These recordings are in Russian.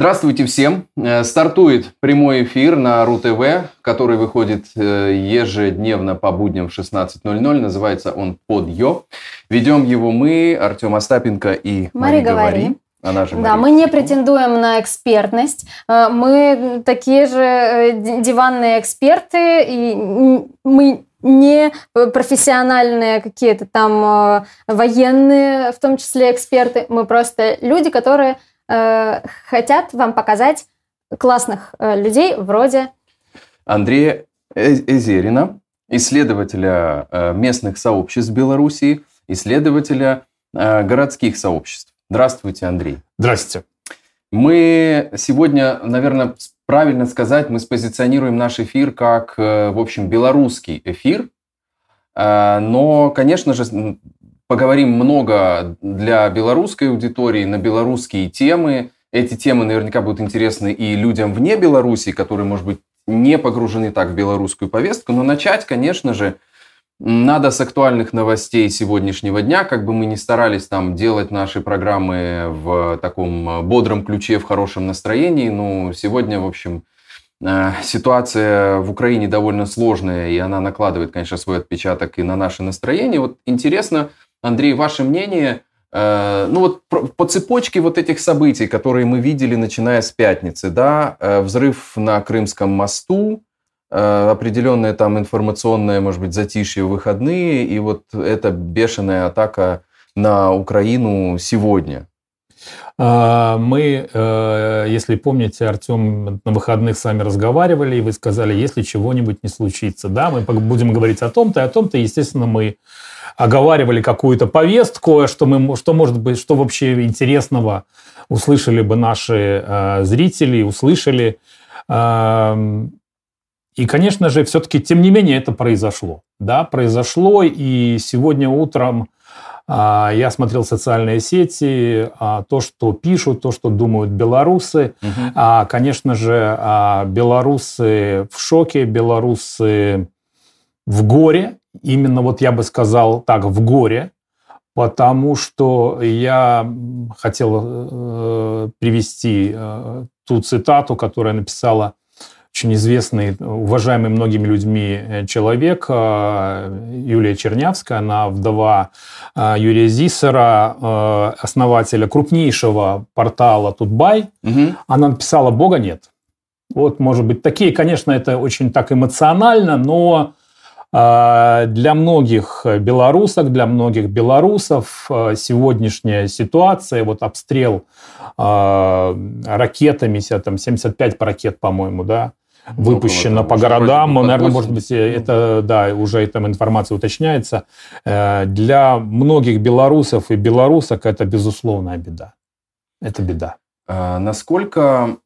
Здравствуйте всем! Э, стартует прямой эфир на РУ-ТВ, который выходит э, ежедневно по будням в 16.00. Называется он «Подъё». Ведем его мы, Артем Остапенко и Мари Говори. Она же да, мы не претендуем на экспертность. Э, мы такие же диванные эксперты, и мы не профессиональные какие-то там военные, в том числе эксперты. Мы просто люди, которые Э, хотят вам показать классных э, людей вроде Андрея э Эзерина, исследователя местных сообществ Беларуси, исследователя городских сообществ. Здравствуйте, Андрей. Здравствуйте. Мы сегодня, наверное, правильно сказать, мы спозиционируем наш эфир как, в общем, белорусский эфир. Но, конечно же, поговорим много для белорусской аудитории на белорусские темы. Эти темы наверняка будут интересны и людям вне Беларуси, которые, может быть, не погружены так в белорусскую повестку. Но начать, конечно же, надо с актуальных новостей сегодняшнего дня, как бы мы ни старались там делать наши программы в таком бодром ключе, в хорошем настроении. Ну, сегодня, в общем, э, ситуация в Украине довольно сложная, и она накладывает, конечно, свой отпечаток и на наше настроение. Вот интересно, Андрей, ваше мнение, э, ну вот по цепочке вот этих событий, которые мы видели, начиная с пятницы, да, э, взрыв на Крымском мосту, э, определенное там информационное, может быть, затишье в выходные, и вот эта бешеная атака на Украину сегодня. А, мы, если помните, Артем, на выходных с вами разговаривали, и вы сказали, если чего-нибудь не случится, да, мы будем говорить о том-то, и о том-то, естественно, мы оговаривали какую-то повестку, что, мы, что может быть, что вообще интересного услышали бы наши э, зрители, услышали. Э, и, конечно же, все-таки, тем не менее, это произошло. Да, произошло, и сегодня утром э, я смотрел социальные сети, э, то, что пишут, то, что думают белорусы. Угу. А, конечно же, э, белорусы в шоке, белорусы в горе, именно вот я бы сказал так, в горе, потому что я хотел э, привести э, ту цитату, которую написала очень известный, уважаемый многими людьми э, человек э, Юлия Чернявская, она вдова э, Юрия Зиссера, основателя крупнейшего портала Тутбай. Угу. Она написала «Бога нет». Вот, может быть, такие, конечно, это очень так эмоционально, но для многих белорусок, для многих белорусов а, сегодняшняя ситуация, вот обстрел а, ракетами, там 75 ракет, по-моему, да, выпущено по городам. Наверное, 80. может быть, это, да, уже там информация уточняется. Э, для многих белорусов и белорусок это безусловная беда. Это беда. насколько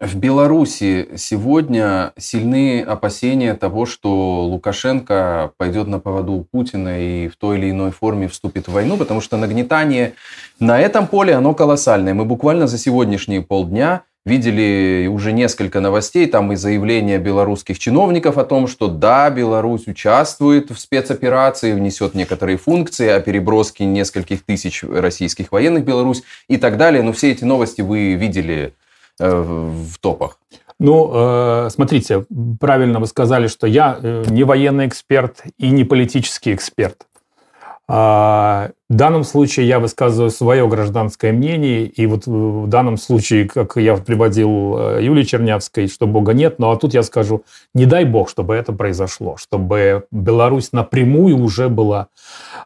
в Беларуси сегодня сильны опасения того, что Лукашенко пойдет на поводу у Путина и в той или иной форме вступит в войну, потому что нагнетание на этом поле, оно колоссальное. Мы буквально за сегодняшние полдня видели уже несколько новостей, там и заявления белорусских чиновников о том, что да, Беларусь участвует в спецоперации, внесет некоторые функции о переброске нескольких тысяч российских военных в Беларусь и так далее. Но все эти новости вы видели в топах? Ну, э, смотрите, правильно вы сказали, что я э, не военный эксперт и не политический эксперт. А, в данном случае я высказываю свое гражданское мнение, и вот в данном случае, как я приводил Юлии Чернявской, что Бога нет, ну а тут я скажу, не дай Бог, чтобы это произошло, чтобы Беларусь напрямую уже была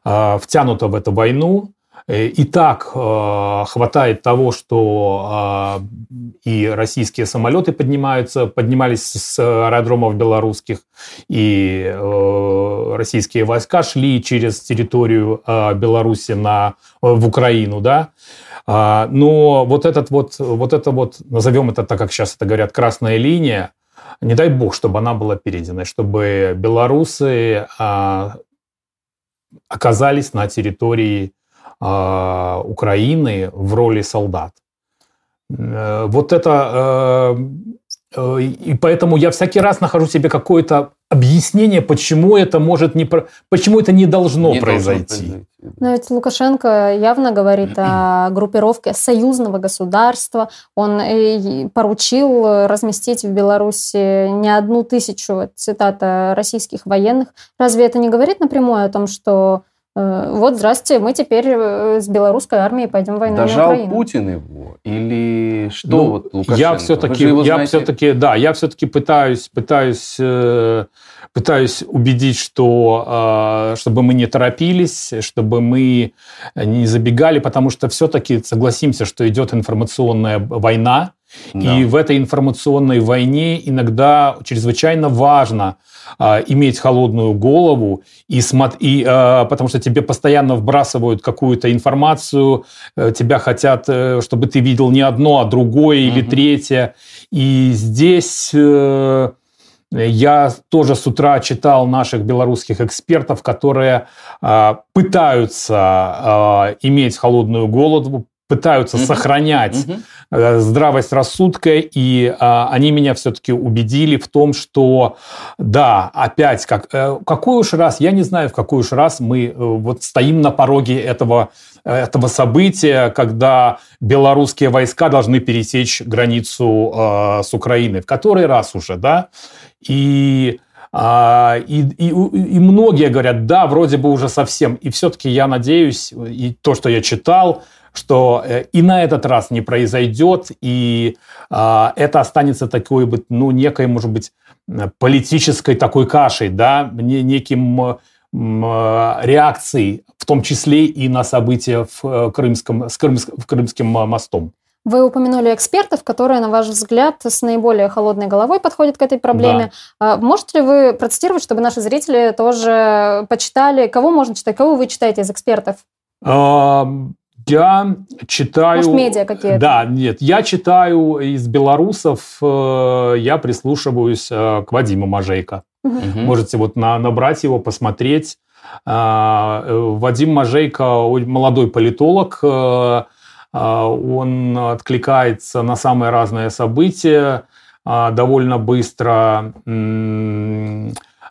а, втянута в эту войну, Э, и так э, хватает того, что э, и российские самолеты поднимаются, поднимались с аэродромов белорусских, и э, российские войска шли через территорию э, Беларуси на, в Украину, да. А, но вот этот вот, вот это вот, назовем это так, как сейчас это говорят, красная линия, не дай бог, чтобы она была перейдена, чтобы белорусы а, оказались на территории Украины в роли солдат. Э, вот это, э, Э, и поэтому я всякий раз нахожу себе какое-то объяснение, почему это может не почему это не должно не произойти. Должно произойти. Но ведь Лукашенко явно говорит о группировке союзного государства. Он поручил разместить в Беларуси не одну тысячу, цитата, российских военных. Разве это не говорит напрямую о том, что вот, здрасте, мы теперь э, с белорусской армией пойдем войну Дожал на Украину. Путин его? Или что ну, вот Лукашенко? Я все-таки, я знаете... все-таки, да, я все-таки пытаюсь, пытаюсь, э, пытаюсь убедить, что чтобы мы не торопились, чтобы мы не забегали, потому что все-таки согласимся, что идет информационная война, да. И в этой информационной войне иногда чрезвычайно важно а, иметь холодную голову, и, и, а, потому что тебе постоянно вбрасывают какую-то информацию, а, тебя хотят, а, чтобы ты видел не одно, а другое угу. или третье. И здесь... А, я тоже с утра читал наших белорусских экспертов, которые э, пытаются э, иметь холодную голову, пытаются угу. сохранять угу. здравость рассудка, и а, они меня все-таки убедили в том, что да, опять, как, э, какой уж раз, я не знаю, в какой уж раз мы э, вот стоим на пороге этого, этого события, когда белорусские войска должны пересечь границу э, с Украиной. В который раз уже, да? И а, и, и, и многие говорят, да, вроде бы уже совсем. И все-таки я надеюсь, и то, что я читал, что э, и на этот раз не произойдет, и а, это останется такой, ну, некой, может быть, политической такой кашей, да, неким реакцией, в том числе и на события в э, Крымском, с Крым, в Крымским мостом. Вы упомянули экспертов, которые, на ваш взгляд, с наиболее холодной головой подходят к этой проблеме. Да. Можете ли вы процитировать, чтобы наши зрители тоже почитали, кого можно читать, кого вы читаете из экспертов? Я читаю... Может, медиа какие-то? Да, нет. Я читаю из белорусов, э, я прислушиваюсь э, к Вадиму Мажейко. Угу. Можете вот на, набрать его, посмотреть. Э, Вадим Мажейко молодой политолог. Он откликается на самые разные события довольно быстро.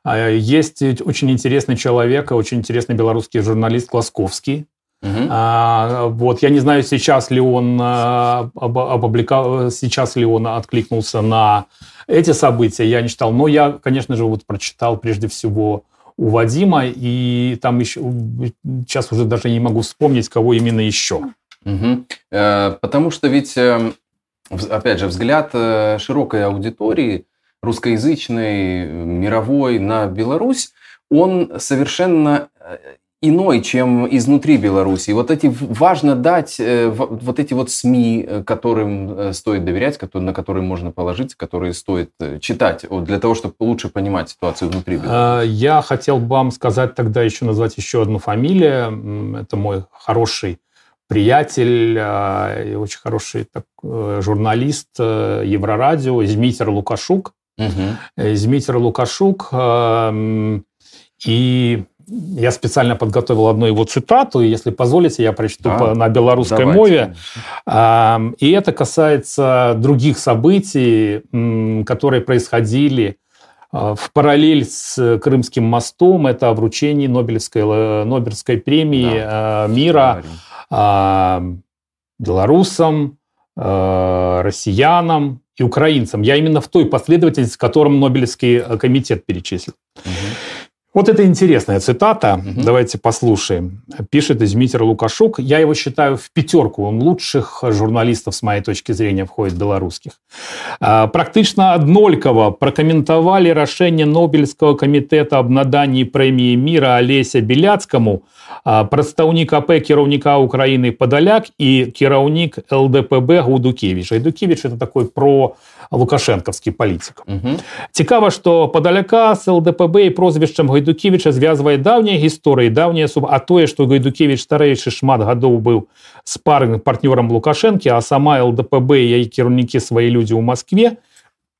Есть очень интересный человек, очень интересный белорусский журналист Класковский, Угу. А, вот я не знаю, сейчас ли он а, опубликовал, сейчас ли он откликнулся на эти события, я не читал, но я, конечно же, вот прочитал прежде всего у Вадима, и там еще сейчас уже даже не могу вспомнить, кого именно еще. Угу. Потому что ведь, эм, опять же, взгляд э, широкой аудитории русскоязычной, мировой на Беларусь, он совершенно э, иной, чем изнутри Беларуси. вот эти важно дать э, вот эти вот СМИ, э, которым э, стоит доверять, на которые можно положиться, которые стоит читать для того, чтобы лучше понимать ситуацию внутри Беларуси. Я хотел вам сказать тогда еще назвать еще одну фамилию. Это мой хороший приятель и очень хороший так, журналист Еврорадио Змитер Лукашук. Угу. Змитер Лукашук. И я специально подготовил одну его цитату, и если позволите, я прочту а, на белорусской давайте. мове. И это касается других событий, которые происходили а, в параллель с Крымским мостом. Это вручение Нобелевской, Нобелевской премии да. А, мира Говорим. белорусам, россиянам и украинцам. Я именно в той последовательности, в котором Нобелевский э, комитет перечислил. Угу. Вот это интересная цитата. Угу. Давайте послушаем. Пишет Дмитрий Лукашук. Я его считаю в пятерку. Он лучших журналистов, с моей точки зрения, входит белорусских. А, практично однолькова прокомментовали решение Нобелевского комитета об надании премии мира Олеся Беляцкому а, представник АП кіраўніка Украины Подоляк и кіраўнік ЛДПБ Гудукевич. Гайдукевич – это такой про лукашенковский политик. Угу. Цікава, што падаляка з ЛДПБ і прозвішчам Гайдукевіча звязвае даўняя гісторыя даўняя суб а тое што Гайдукевич старэйшы шмат гадоў быў спарным партнёрам лукашэнкі а сама ЛДПБ і яе кіраўнікі свае людзі ў Москве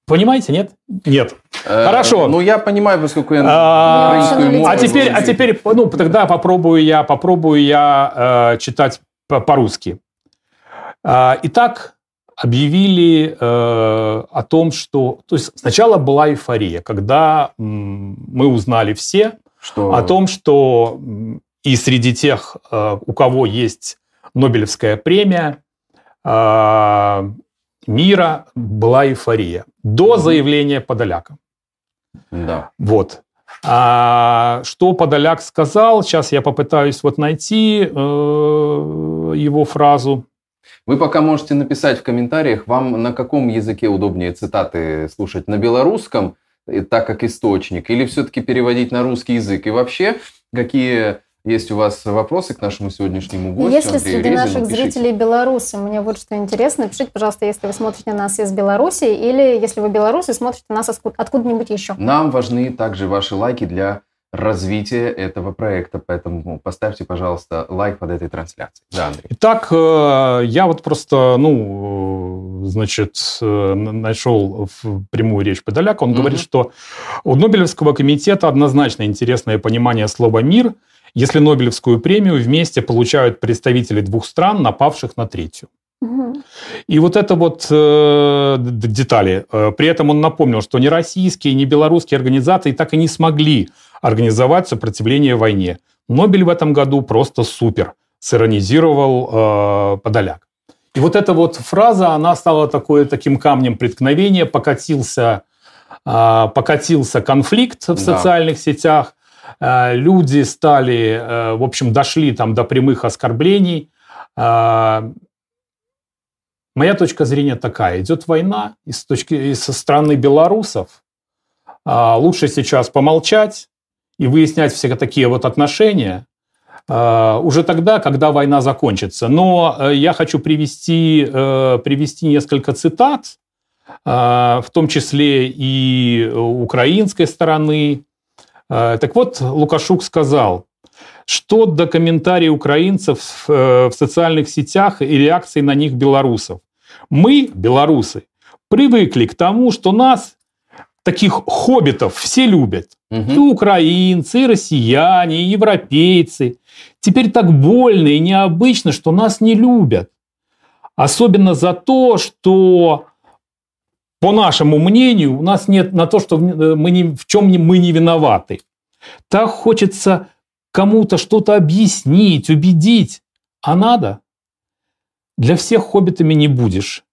Понимаете, нет? Нет. Э, Хорошо. Ну, я понимаю, поскольку я а, а теперь, а теперь, ну, тогда попробую я, попробую я э, читать по-русски. Э, итак, объявили э, о том, что... То есть сначала была эйфория, когда мы узнали все что... о том, что и среди тех, э, у кого есть Нобелевская премия, э, мира была эйфория. До заявления Подоляка. Да. Вот. А что Подоляк сказал, сейчас я попытаюсь вот найти э, его фразу. Вы пока можете написать в комментариях, вам на каком языке удобнее цитаты слушать, на белорусском, так как источник, или все-таки переводить на русский язык? И вообще, какие есть у вас вопросы к нашему сегодняшнему гостю? Если Андрею среди Резину, наших пишите. зрителей белорусы, мне вот что интересно, пишите, пожалуйста, если вы смотрите нас из Беларуси, или если вы белорусы, смотрите нас откуда-нибудь еще. Нам важны также ваши лайки для развития этого проекта, поэтому поставьте, пожалуйста, лайк под этой трансляцией. Да, Андрей. Итак, э, я вот просто, ну, значит, э, нашел прямую речь Подоляка. Он mm говорит, что у Нобелевского комитета однозначно интересное понимание слова «мир», если Нобелевскую премию вместе получают представители двух стран, напавших на третью. И вот это вот э, детали. Э, при этом он напомнил, что ни российские, ни белорусские организации так и не смогли организовать сопротивление войне. Нобель в этом году просто супер, сиронизировал э, Подоляк. И вот эта вот фраза, она стала такой, таким камнем преткновения, покатился, э, покатился конфликт в да. социальных сетях, Э, люди стали, э, в общем, дошли там до прямых оскорблений. Э, моя точка зрения такая. Идет война и с точки, и со стороны белорусов. Лучше сейчас помолчать и выяснять все такие вот отношения уже тогда, когда война закончится. Но я хочу привести, привести несколько цитат, в том числе и украинской стороны, а, так вот, Лукашук сказал, что до комментариев украинцев э, в социальных сетях и реакции на них белорусов. Мы, белорусы, привыкли к тому, что нас, таких хоббитов, все любят. Угу. И украинцы, и россияне, и европейцы. Теперь так больно и необычно, что нас не любят. Особенно за то, что по нашему мнению, у нас нет на то, что э, мы ни, в чем мы не виноваты. Так хочется кому-то что-то объяснить, убедить. А надо? Для всех хоббитами не будешь.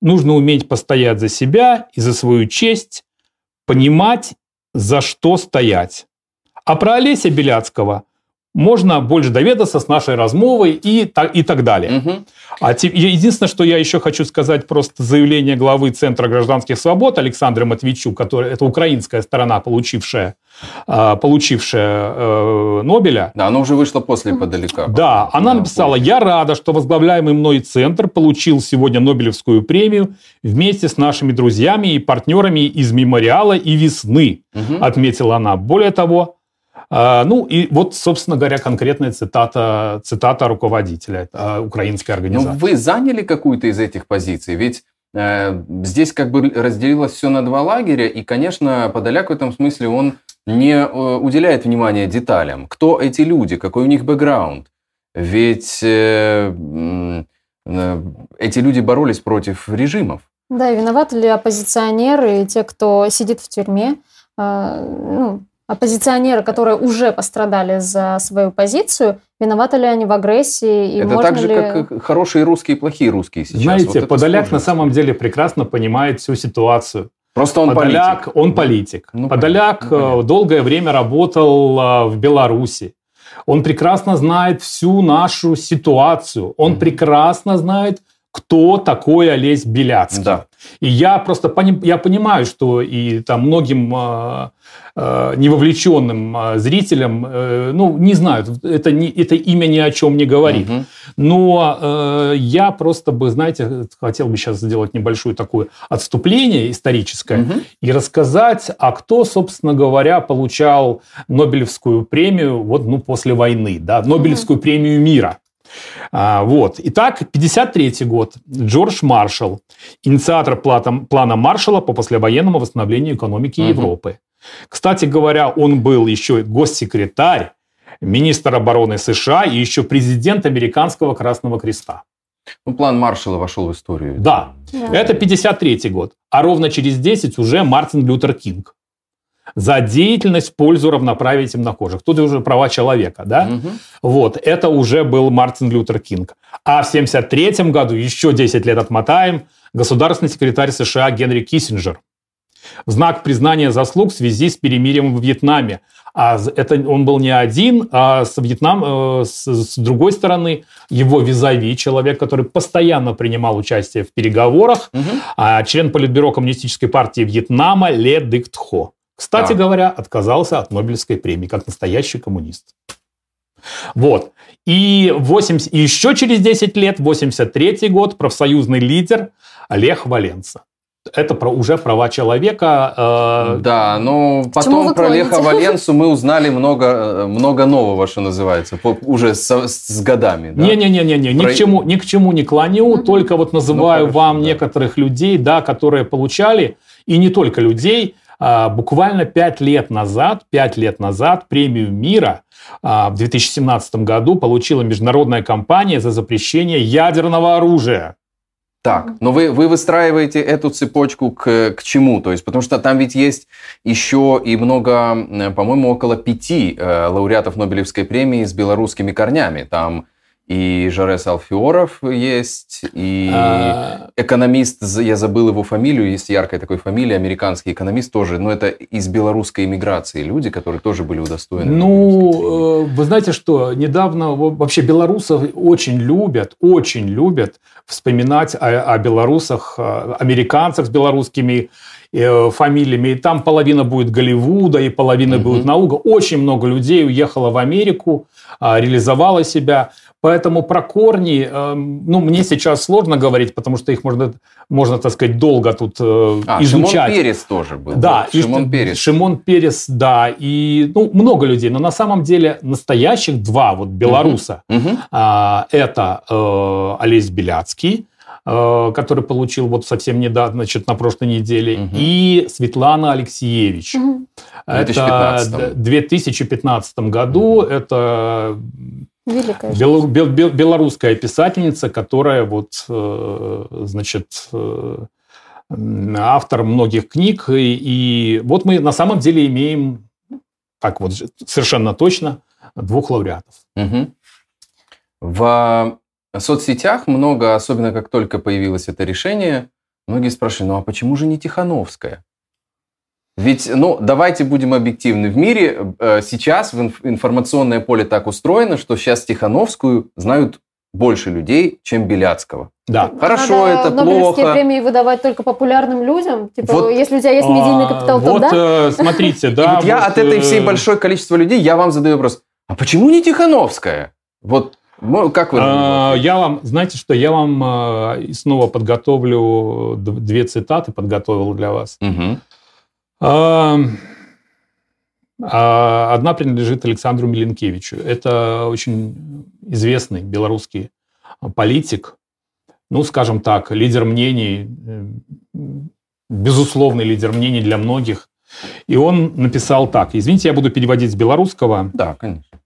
Нужно уметь постоять за себя и за свою честь, понимать, за что стоять. А про Олеся Беляцкого – можно больше доведаться с нашей размовой и, так, и так далее. Угу. А те, единственное, что я еще хочу сказать, просто заявление главы Центра гражданских свобод Александра Матвейчук, который, это украинская сторона, получившая, э, получившая э, Нобеля. Да, оно уже вышло после подалека. Да, она написала, я рада, что возглавляемый мной Центр получил сегодня Нобелевскую премию вместе с нашими друзьями и партнерами из «Мемориала» и «Весны», угу. отметила она. Более того, а, ну и вот, собственно говоря, конкретная цитата, цитата руководителя э, украинской ну, организации. Но вы заняли какую-то из этих позиций? Ведь э, здесь как бы разделилось все на два лагеря, и, конечно, Подоляк в этом смысле он не э, уделяет внимания деталям. Кто эти люди, какой у них бэкграунд? Ведь э, э, эти люди боролись против режимов. Да, и виноваты ли оппозиционеры и те, кто сидит в тюрьме? Э, ну, оппозиционеры, которые уже пострадали за свою позицию, виноваты ли они в агрессии? И Это так же, ли... как хорошие русские и плохие русские сейчас. Знаете, вот Подоляк на самом деле прекрасно понимает всю ситуацию. Просто он Подоляк, политик. он политик. Ну, Подоляк ну, долгое время работал а, в Беларуси. Он прекрасно знает всю нашу ситуацию. Он mm прекрасно знает, кто такой Олесь Беляцкий. Да. И я просто пони, я понимаю, что и там многим э, э, невовлеченным э, зрителям, э, ну, не знают, это, не, это имя ни о чем не говорит. Угу. Но э, я просто бы, знаете, хотел бы сейчас сделать небольшое такое отступление историческое угу. и рассказать, а кто, собственно говоря, получал Нобелевскую премию вот, ну, после войны, да, Нобелевскую угу. премию мира. А, вот. Итак, 53 год. Джордж Маршалл, инициатор плана Маршалла по послевоенному восстановлению экономики угу. Европы. Кстати говоря, он был еще госсекретарь, министр обороны США и еще президент Американского Красного Креста. Ну, план Маршалла вошел в историю. Да. да. Это 53 год. А ровно через 10 уже Мартин Лютер Кинг. За деятельность в пользу равноправия темнокожих. Тут уже права человека, да? Угу. Вот, это уже был Мартин Лютер Кинг. А в 73 году, еще 10 лет отмотаем, государственный секретарь США Генри Киссинджер в знак признания заслуг в связи с перемирием в Вьетнаме. А это он был не один, а с Вьетнам, э, с, с другой стороны, его визави, человек, который постоянно принимал участие в переговорах, угу. член Политбюро Коммунистической партии Вьетнама Ле Дык Тхо. Кстати а. говоря, отказался от Нобелевской премии, как настоящий коммунист. Вот. И, 80, и еще через 10 лет, 83 год, профсоюзный лидер Олег Валенца это про, уже права человека. Э... Да, но потом про Леха Валенсу мы узнали много, э, много нового, что называется, по, уже с, с годами. Не-не-не, не, про... ни, к чему, ни к чему не клоню, mm-hmm. только вот называю ну, хорошо, вам да. некоторых людей, да, которые получали, и не только людей, буквально пять лет назад, пять лет назад премию мира а, в 2017 году получила международная компания за запрещение ядерного оружия. Так, но вы, вы выстраиваете эту цепочку к, к чему? То есть, потому что там ведь есть еще и много, по-моему, около пяти э, лауреатов Нобелевской премии с белорусскими корнями. Там и Жарес Алфиоров есть, и а... экономист, я забыл его фамилию, есть яркая такой фамилия, американский экономист тоже, но это из белорусской иммиграции люди, которые тоже были удостоены. Ну, э, вы знаете что, недавно вообще белорусов очень любят, очень любят вспоминать о, о белорусах, американцах с белорусскими э, фамилиями. И там половина будет Голливуда, и половина угу. будет наука. Очень много людей уехало в Америку, а, реализовало себя. Поэтому про корни, эм, ну, мне сейчас сложно говорить, потому что их можно, можно так сказать, долго тут э, а, изучать. Шимон Перес тоже был. Да, Шимон и, Перес. Шимон Перес, да, и ну, много людей. Но на самом деле настоящих два вот белоруса. Угу. А, это э, Олесь Беляцкий, э, который получил вот совсем недавно, значит, на прошлой неделе, угу. и Светлана Алексеевич. Угу. Это в 2015 году. Угу. Это Великая Бел, бел, бел, белорусская писательница, которая вот, э, значит, э, автор многих книг. И, и вот мы на самом деле имеем, так вот совершенно точно, двух лауреатов. Угу. В соцсетях много, особенно как только появилось это решение, многие спрашивают, ну а почему же не Тихановская? Ведь, ну, давайте будем объективны. В мире э, сейчас информационное поле так устроено, что сейчас Тихановскую знают больше людей, чем Беляцкого. Да. Хорошо, Надо это плохо. премии выдавать только популярным людям? Типа, вот, если у тебя есть медийный а, капитал, то вот, да? Э, смотрите, да. вот я от этой всей э, большой количества людей, я вам задаю вопрос, а почему не Тихановская? Вот как вы? А, я вам, знаете что, я вам а, снова подготовлю две цитаты, подготовил для вас. Угу. А, одна принадлежит Александру Миленкевичу. Это очень известный белорусский политик, ну, скажем так, лидер мнений, безусловный лидер мнений для многих. И он написал так. Извините, я буду переводить с белорусского. Да, конечно.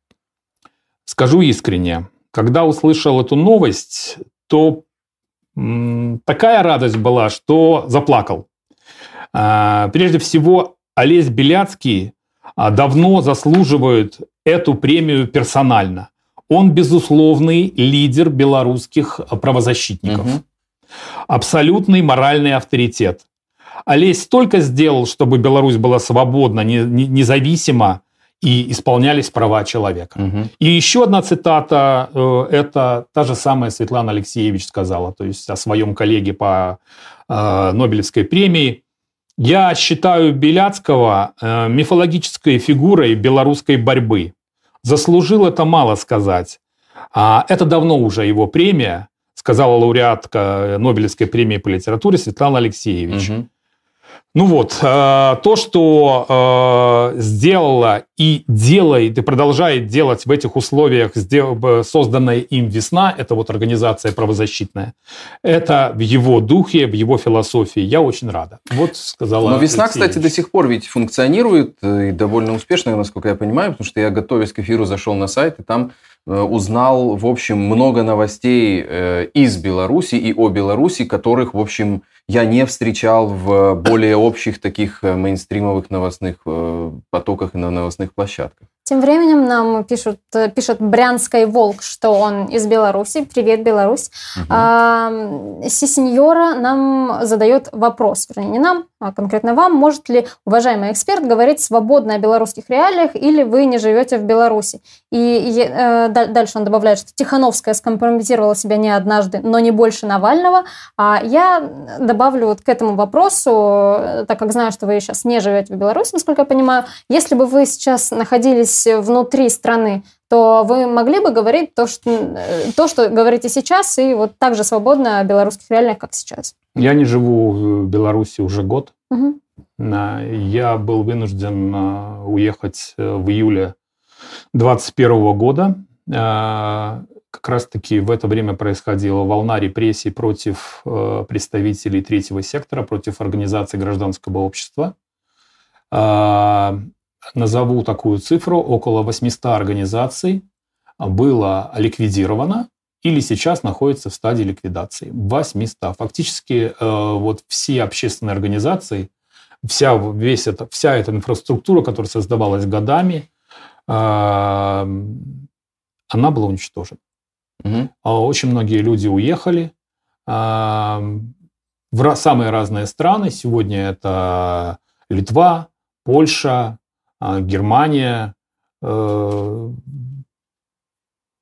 Скажу искренне, когда услышал эту новость, то такая радость была, что заплакал. А, прежде всего, Олесь Беляцкий а, давно заслуживает эту премию персонально. Он безусловный лидер белорусских правозащитников. Угу. Абсолютный моральный авторитет. Олесь столько сделал, чтобы Беларусь была свободна, независима и исполнялись права человека. Угу. И еще одна цитата, э, это та же самая Светлана Алексеевич сказала, то есть о своем коллеге по э, Нобелевской премии. Я считаю Беляцкого э, мифологической фигурой белорусской борьбы. Заслужил это мало сказать. А это давно уже его премия, сказала лауреатка Нобелевской премии по литературе Светлана Алексеевич. Угу. Ну вот, э, то, что э, сделала и делает, и продолжает делать в этих условиях созданная им «Весна», это вот организация правозащитная, это в его духе, в его философии. Я очень рада. Вот сказала Но «Весна», Алексеевич. кстати, до сих пор ведь функционирует и довольно успешно, насколько я понимаю, потому что я, готовясь к эфиру, зашел на сайт, и там узнал, в общем, много новостей из Беларуси и о Беларуси, которых, в общем, я не встречал в более общих таких мейнстримовых новостных потоках и на новостных площадках. Тем временем нам пишут, пишет Брянской Волк, что он из Беларуси. Привет, Беларусь. Угу. А, Сисеньора нам задает вопрос, вернее, не нам, конкретно вам. Может ли уважаемый эксперт говорить свободно о белорусских реалиях или вы не живете в Беларуси? И э, дальше он добавляет, что Тихановская скомпрометировала себя не однажды, но не больше Навального. А я добавлю вот к этому вопросу, так как знаю, что вы сейчас не живете в Беларуси, насколько я понимаю, если бы вы сейчас находились внутри страны, то вы могли бы говорить то, что, э, то, что говорите сейчас, и вот так же свободно о белорусских реалиях, как сейчас? Я не живу в Беларуси уже год. Угу. Я был вынужден э, уехать э, в июле 2021 года. Как раз-таки в это время происходила волна репрессий против представителей третьего сектора, против организаций гражданского общества назову такую цифру, около 800 организаций было ликвидировано или сейчас находится в стадии ликвидации. 800. Фактически э, вот все общественные организации, вся, весь это, вся эта инфраструктура, которая создавалась годами, э, она была уничтожена. Угу. Очень многие люди уехали э, в самые разные страны. Сегодня это Литва, Польша, а, Германия.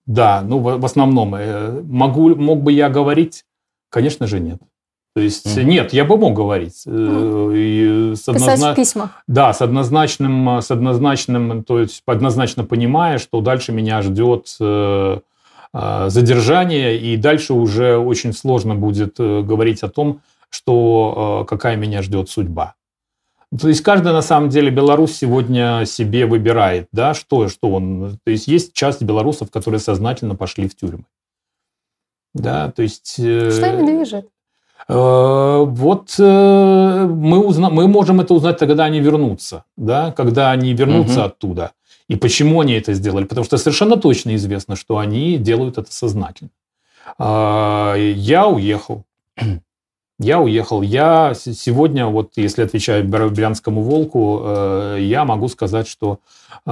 Э, да, ну в основном. Э, могу, мог бы я говорить? Конечно же, нет. То есть mm-hmm. нет, я бы мог говорить. Mm-hmm. И с однозна... в письмах. Да, с однозначным, с однозначным, то есть однозначно понимая, что дальше меня ждет задержание, и дальше уже очень сложно будет говорить о том, что какая меня ждет судьба. То есть каждый, на самом деле, белорус сегодня себе выбирает, да, что, что он... То есть есть часть белорусов, которые сознательно пошли в тюрьмы. Да, то есть... Э, что ими движет? Э, вот э, мы, узна... мы можем это узнать, когда они вернутся, да, когда они вернутся угу. оттуда. И почему они это сделали? Потому что совершенно точно известно, что они делают это сознательно. А, я уехал. Я уехал. Я сегодня, вот если отвечаю Брянскому волку, э, я могу сказать, что э,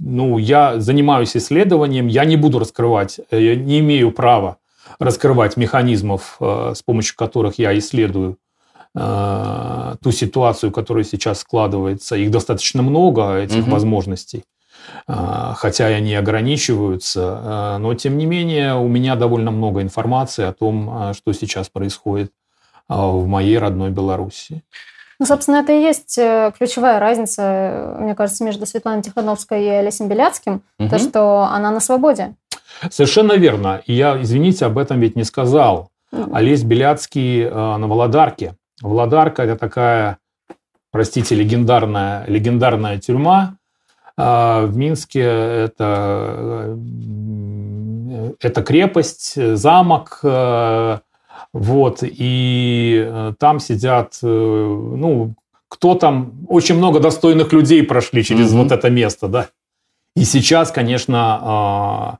ну, я занимаюсь исследованием, я не буду раскрывать, э, я не имею права раскрывать механизмов, с помощью которых я исследую ту ситуацию, которая сейчас складывается. Их достаточно много, этих угу. возможностей. А, хотя и они ограничиваются, а, но тем не менее у меня довольно много информации о том, а, что сейчас происходит в моей родной Беларуси. Ну, собственно, это и есть э, ключевая разница, мне кажется, между Светланой Тихановской и Олесем Беляцким, угу. то, что она на свободе. Совершенно верно. И я, извините, об этом ведь не сказал. Угу. Олесь Беляцкий на Володарке. Володарка – это такая, простите, легендарная, легендарная тюрьма, в Минске это, э, это крепость, замок, э, вот, и э, там сидят, ну, кто там, очень много достойных людей прошли через mm-hmm. вот это место, да. И сейчас, конечно, а,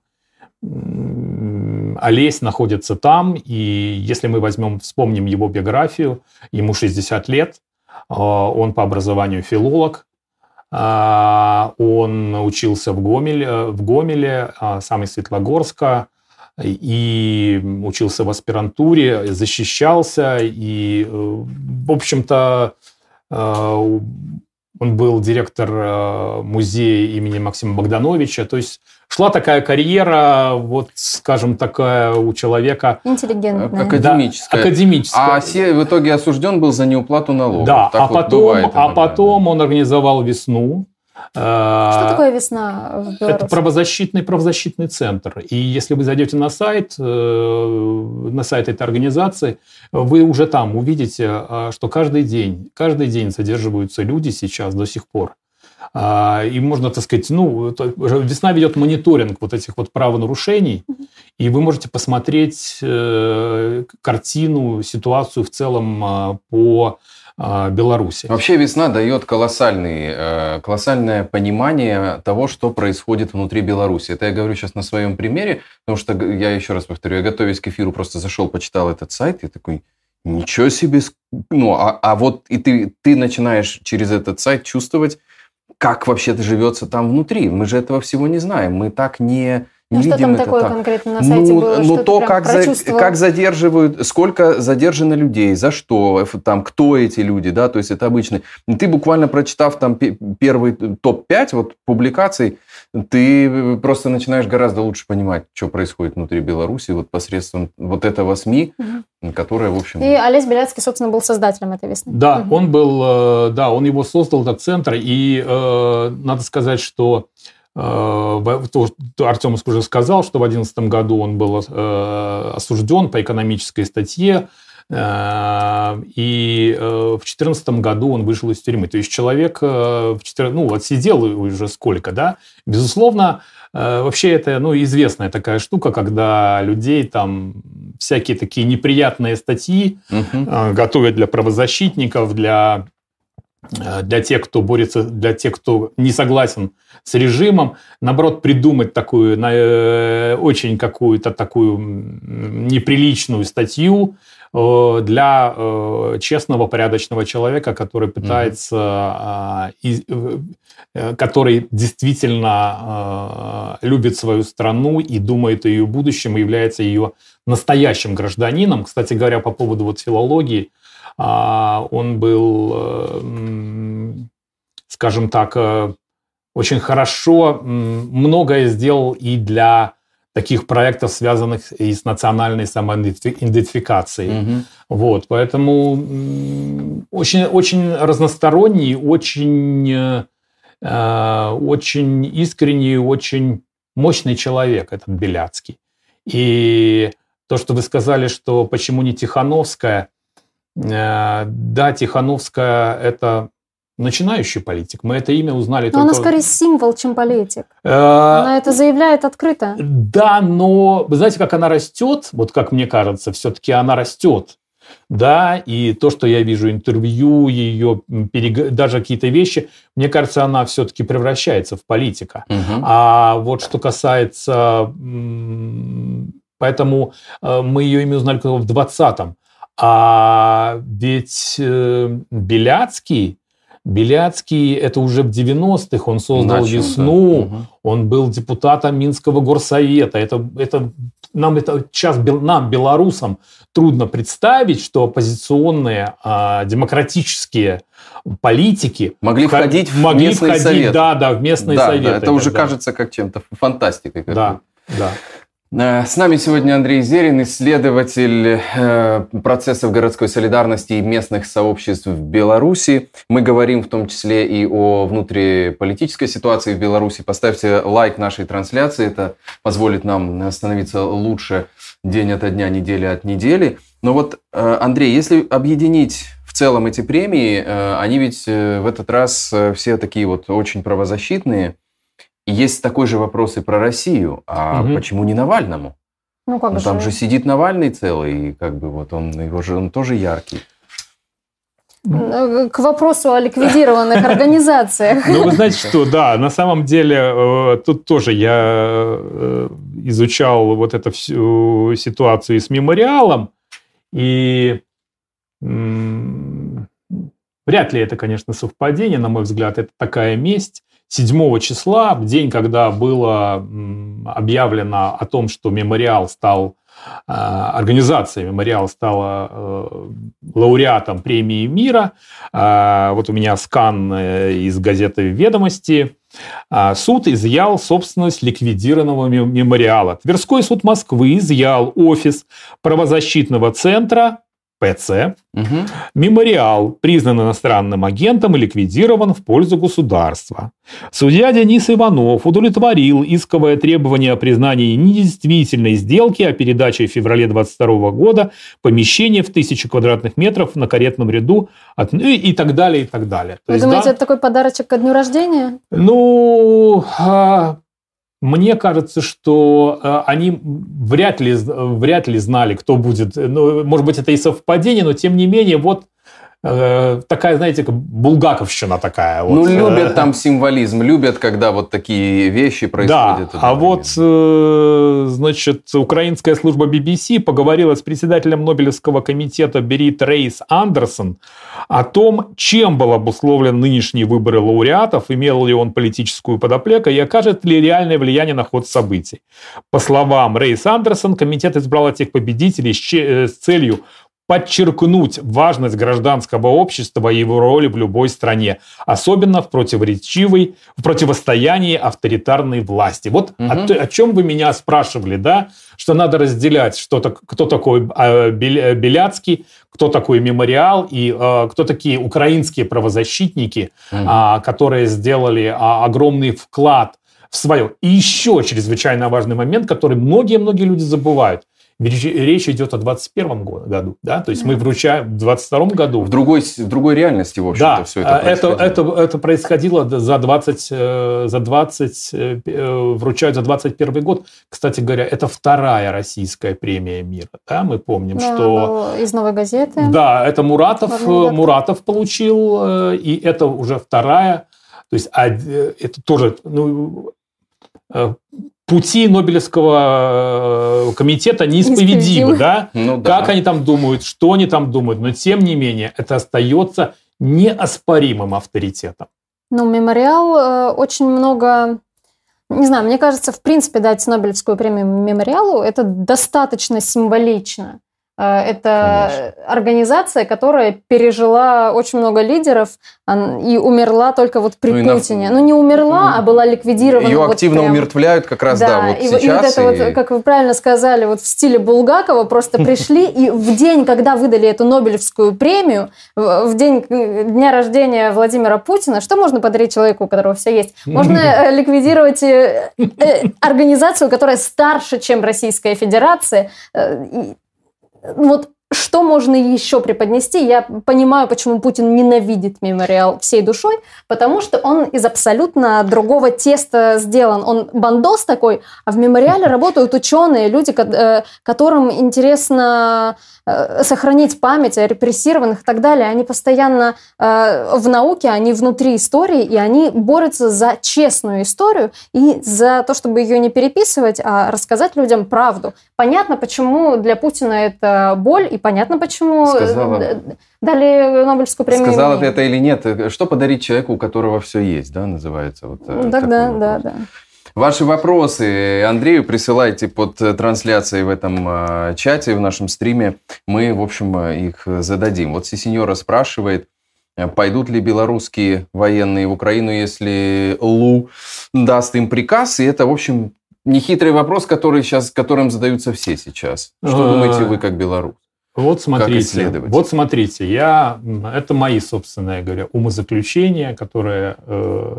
Олесь находится там, и если мы возьмем, вспомним его биографию, ему 60 лет, а, он по образованию филолог, а, он учился в Гомеле, в Гомеле а, сам из Светлогорска, и учился в аспирантуре, защищался, и, э, в общем-то, э, он был директор э, музея имени Максима Богдановича. То есть шла такая карьера, вот, скажем, такая у человека... Интеллигентная. Академическая. Да, академическая. А все в итоге осужден был за неуплату налогов. Да, так а, вот потом, а потом он организовал весну. Что такое весна в Беларуси? Это правозащитный, правозащитный центр. И если вы зайдете на сайт, э, на сайт этой организации, вы уже там увидите, э, что каждый день, каждый день задерживаются люди сейчас до сих пор и можно, так сказать, ну, весна ведет мониторинг вот этих вот правонарушений, и вы можете посмотреть э, картину, ситуацию в целом а, по э, Беларуси. Вообще весна дает колоссальный, э, колоссальное понимание того, что происходит внутри Беларуси. Это я говорю сейчас на своем примере, потому что я еще раз повторю, я готовясь к эфиру просто зашел, почитал этот сайт и такой, ничего себе, ну, а, а вот и ты, ты начинаешь через этот сайт чувствовать, как вообще-то живется там внутри. Мы же этого всего не знаем. Мы так не не ну, что там такое так. конкретно на сайте ну, было? Ну, что то, как, за, как задерживают, сколько задержано людей, за что, там, кто эти люди, да, то есть это обычно. Ты буквально прочитав там первый топ-5 вот публикаций, ты просто начинаешь гораздо лучше понимать, что происходит внутри Беларуси вот посредством вот этого СМИ, угу. которая, в общем... И Олесь Беляцкий, собственно, был создателем этой весны. Да, угу. он был, э, да, он его создал, этот центр, и э, надо сказать, что Э, Артем уже сказал, что в 2011 году он был э, осужден по экономической статье, э, и в 2014 году он вышел из тюрьмы. То есть человек в 14, ну, отсидел уже сколько, да? Безусловно, вообще это ну, известная такая штука, когда людей там всякие такие неприятные статьи угу. готовят для правозащитников, для Э, для тех, кто борется, для тех, кто не согласен с режимом, наоборот, придумать такую, э, очень какую-то такую неприличную статью э, для честного, порядочного человека, который пытается, который действительно любит свою страну и думает о ее будущем, и является ее настоящим гражданином. Кстати говоря, по поводу вот филологии, а, он был, э, скажем так, э, очень хорошо многое сделал и для таких проектов, связанных и с национальной самоидентификацией. Угу. Вот, поэтому очень, очень разносторонний, очень, э, очень искренний, очень мощный человек этот Беляцкий. И то, что вы сказали, что почему не Тихановская, да, Тихановская – это начинающий политик. Мы это имя узнали но только... она скорее символ, чем политик. Э, она это заявляет открыто. Да, но вы знаете, как она растет, вот как мне кажется, все-таки она растет. Да, и то, что я вижу интервью, ее, даже какие-то вещи, мне кажется, она все-таки превращается в политика. Угу. А вот что касается... Поэтому э, мы ее имя узнали в 20-м. А ведь э, Беляцкий, Беляцкий это уже в 90-х, он создал Начал, «Весну», да. он был депутатом Минского горсовета. Это, это, нам это сейчас, нам, белорусам, трудно представить, что оппозиционные а, демократические политики могли входить в могли местные входить, советы. Да, да, в местные да, советы. Да, это уже да. кажется как чем-то фантастикой. Да, да. Э, с нами сегодня Андрей Зерин, исследователь э, процессов городской солидарности и местных сообществ в Беларуси. Мы говорим в том числе и о внутриполитической ситуации в Беларуси. Поставьте лайк нашей трансляции, это позволит нам становиться лучше день ото дня, неделя от недели. Но вот, э, Андрей, если объединить в целом эти премии, они ведь в этот раз все такие вот очень правозащитные – есть такой же вопрос и про Россию. А угу. почему не Навальному? Ну, как ну, же? Там же сидит Навальный целый, и как бы вот он, его же, он тоже яркий. К вопросу о ликвидированных организациях. Ну, вы знаете что, да, на самом деле, э, тут тоже я э, изучал вот эту всю ситуацию с мемориалом, и вряд ли это, конечно, совпадение, на мой взгляд, это такая месть. 7 числа, в день, когда было объявлено о том, что мемориал стал э, организация «Мемориал» стала э, лауреатом премии мира. Э, вот у меня скан из газеты «Ведомости». Суд изъял собственность ликвидированного мемориала. Тверской суд Москвы изъял офис правозащитного центра ПЦ. Угу. Мемориал признан иностранным агентом и ликвидирован в пользу государства. Судья Денис Иванов удовлетворил исковое требование о признании недействительной сделки о передаче в феврале 22 года помещения в тысячу квадратных метров на каретном ряду от, и, и так далее, и так далее. Вы есть, думаете, да, это такой подарочек ко дню рождения? Ну, а, мне кажется, что э, они вряд ли, вряд ли знали, кто будет. Ну, может быть, это и совпадение, но тем не менее, вот такая, знаете, булгаковщина такая. Вот. Ну, любят там символизм, любят, когда вот такие вещи происходят. Да, а вот, э, значит, украинская служба BBC поговорила с председателем Нобелевского комитета Берит Рейс Андерсон о том, чем был обусловлен нынешний выбор лауреатов, имел ли он политическую подоплеку и окажет ли реальное влияние на ход событий. По словам Рейс Андерсон, комитет избрал этих победителей с целью подчеркнуть важность гражданского общества и его роли в любой стране, особенно в противоречивой, в противостоянии авторитарной власти. Вот угу. о, о чем вы меня спрашивали, да, что надо разделять, что -то, кто такой э, Беляцкий, кто такой мемориал и э, кто такие украинские правозащитники, угу. э, которые сделали э, огромный вклад в свое. И еще чрезвычайно важный момент, который многие-многие люди забывают – Речь идет о 2021 году, да, то есть мы вручаем в 2022 году. В другой, в другой реальности, в общем-то, да, все это происходило. Это, это, это происходило за 20, э, за 20, э, э, вручают за 21 год. Кстати говоря, это вторая российская премия мира, да, мы помним, да, что... Из «Новой газеты». Да, это Муратов, Муратов получил, и это уже вторая, то есть это тоже, ну, пути Нобелевского э, комитета неисповедимы, да? Ну, да? Как они там думают, что они там думают, но тем не менее это остается неоспоримым авторитетом. Ну, мемориал э, очень много не знаю, мне кажется, в принципе, дать Нобелевскую премию мемориалу это достаточно символично. Э, это Конечно. организация, которая пережила очень много лидеров и умерла только вот при ну, Путине. На... Ну, не умерла, а была ликвидирована. Ее вот активно прям... умертвляют как раз, да, да вот и, сейчас. И вот это и... вот, как вы правильно сказали, вот в стиле Булгакова просто пришли, и в день, когда выдали эту Нобелевскую премию, в день э, дня рождения Владимира Путина, что можно подарить человеку, у которого все есть? Можно э, ликвидировать организацию, которая старше, чем Российская Федерация, вот что можно еще преподнести? Я понимаю, почему Путин ненавидит мемориал всей душой, потому что он из абсолютно другого теста сделан. Он бандос такой, а в мемориале работают ученые, люди, э, которым интересно Э, сохранить память о репрессированных и так далее. Они постоянно э, в науке, они внутри истории, и они борются за честную историю и за то, чтобы ее не переписывать, а рассказать людям правду. Понятно, почему для Путина это боль, и понятно, почему э, Сказала. дали Нобелевскую премию. Сказала ты это или нет? Что подарить человеку, у которого все есть, да, называется? Вот, так, да, да, да. Ваши вопросы Андрею присылайте под трансляцией в этом э, чате, в нашем стриме. Мы, в общем, их зададим. Вот Сисеньора спрашивает, пойдут ли белорусские военные в Украину, если Лу даст им приказ. И это, в общем, нехитрый вопрос, который сейчас, которым задаются все сейчас. Что думаете вы, как белорус? Вот смотрите, вот смотрите, я, это мои собственные, говоря, умозаключения, которые э,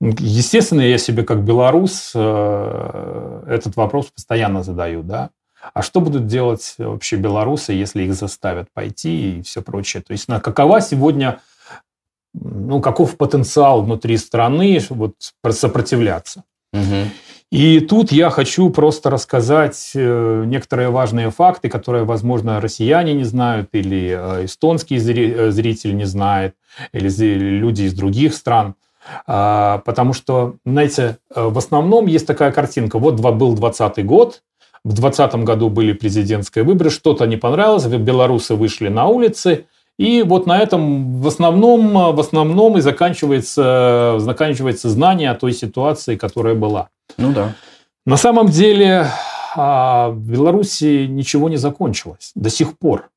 Естественно, я себе как белорус э, этот вопрос постоянно задаю, да. А что будут делать вообще белорусы, если их заставят пойти и все прочее? То есть, на какова сегодня, ну, каков потенциал внутри страны вот, сопротивляться? Угу. И тут я хочу просто рассказать э, некоторые важные факты, которые, возможно, россияне не знают, или э, эстонский зритель не знает, или люди из других стран. А, потому что, знаете, э, в основном есть такая картинка. Вот был 20 год, в 2020 году были президентские выборы, что-то не понравилось, белорусы вышли на улицы, и вот на этом в основном, в основном и заканчивается, заканчивается знание о той ситуации, которая была. Ну да. На самом деле а, в Беларуси ничего не закончилось до сих пор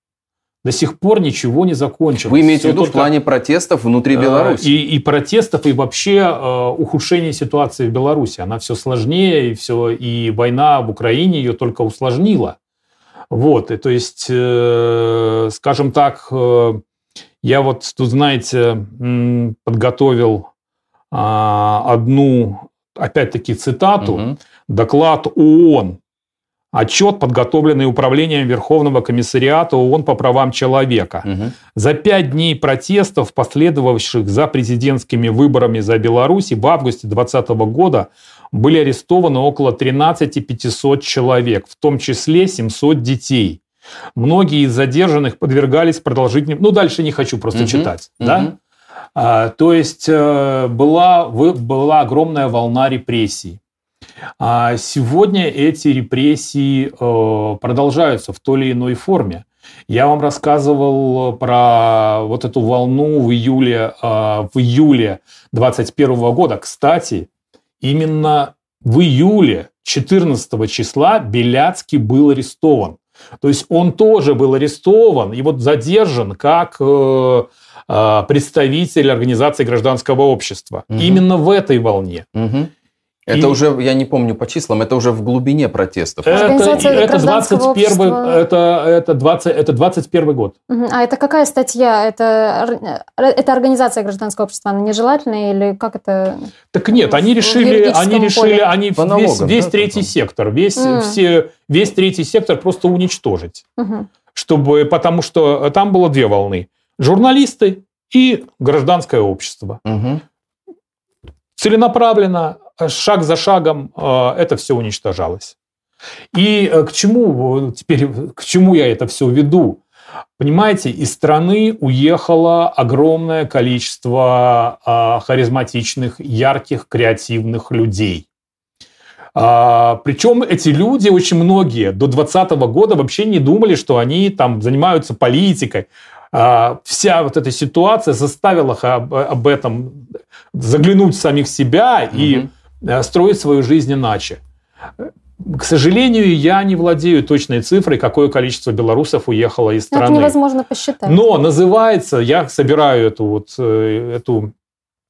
до сих пор ничего не закончилось. Вы имеете в виду в плане протестов внутри э, Беларуси? И, и протестов, и вообще э, ухудшение ситуации в Беларуси. Она все сложнее, и, все, и война в Украине ее только усложнила. Вот, и то есть, э, скажем так, э, я вот тут, знаете, подготовил э, одну, опять-таки, цитату, угу. доклад ООН Отчет, подготовленный Управлением Верховного комиссариата ООН по правам человека. Угу. За пять дней протестов, последовавших за президентскими выборами за Беларусь, в августе 2020 года были арестованы около 13 500 человек, в том числе 700 детей. Многие из задержанных подвергались продолжительным... Ну, дальше не хочу просто Мгм. читать. Мгм. Да? А, то есть э, была, была огромная волна репрессий. А сегодня эти репрессии э, продолжаются в той или иной форме. Я вам рассказывал про вот эту волну в июле, э, в июле 21 года. Кстати, именно в июле 14 числа Беляцкий был арестован. То есть он тоже был арестован и вот задержан как э, э, представитель организации гражданского общества. Мгм. Именно в этой волне. Мгм. Это И- уже, я не помню по числам, это уже в глубине протестов. Это, это гражданского 21 общества. это, это, 20, это 21 год. А это какая статья? Это, это организация гражданского общества, она нежелательная или как это? Так нет, они решили, они решили, поле. они По весь, налогам, весь да, третий потом? сектор, весь, М. все, весь третий сектор просто уничтожить. Мгм. Чтобы, потому что там было две волны. Журналисты и гражданское общество. Мгм. Целенаправленно, шаг за шагом э, это все уничтожалось. И э, к чему э, теперь, к чему я это все веду? Понимаете, из страны уехало огромное количество харизматичных, ярких, креативных людей. А, причем эти люди, очень многие, до 2020 года вообще не думали, что они там занимаются политикой. А, вся вот эта ситуация заставила их об, этом заглянуть в самих себя и Мгм. э, строить свою жизнь иначе. К сожалению, я не владею точной цифрой, какое количество белорусов уехало из Ну, Это страны. невозможно посчитать. Но называется, я собираю эту вот, э, эту,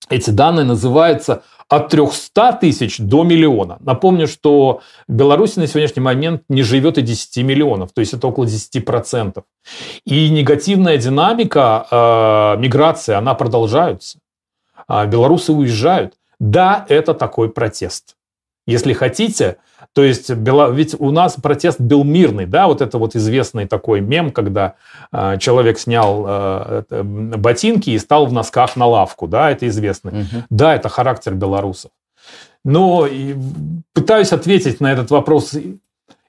эти данные, называется от 300 тысяч до миллиона. Напомню, что в Беларуси на сегодняшний момент не живет и 10 миллионов, то есть это около 10%. И негативная динамика э, миграции, она продолжается. А белорусы уезжают. Да, это такой протест. Если хотите, то есть ведь у нас протест был мирный, да, вот это вот известный такой мем, когда э, человек снял э, ботинки и стал в носках на лавку, да, это известно. Мгм. Да, это характер белорусов. Но пытаюсь ответить на этот вопрос.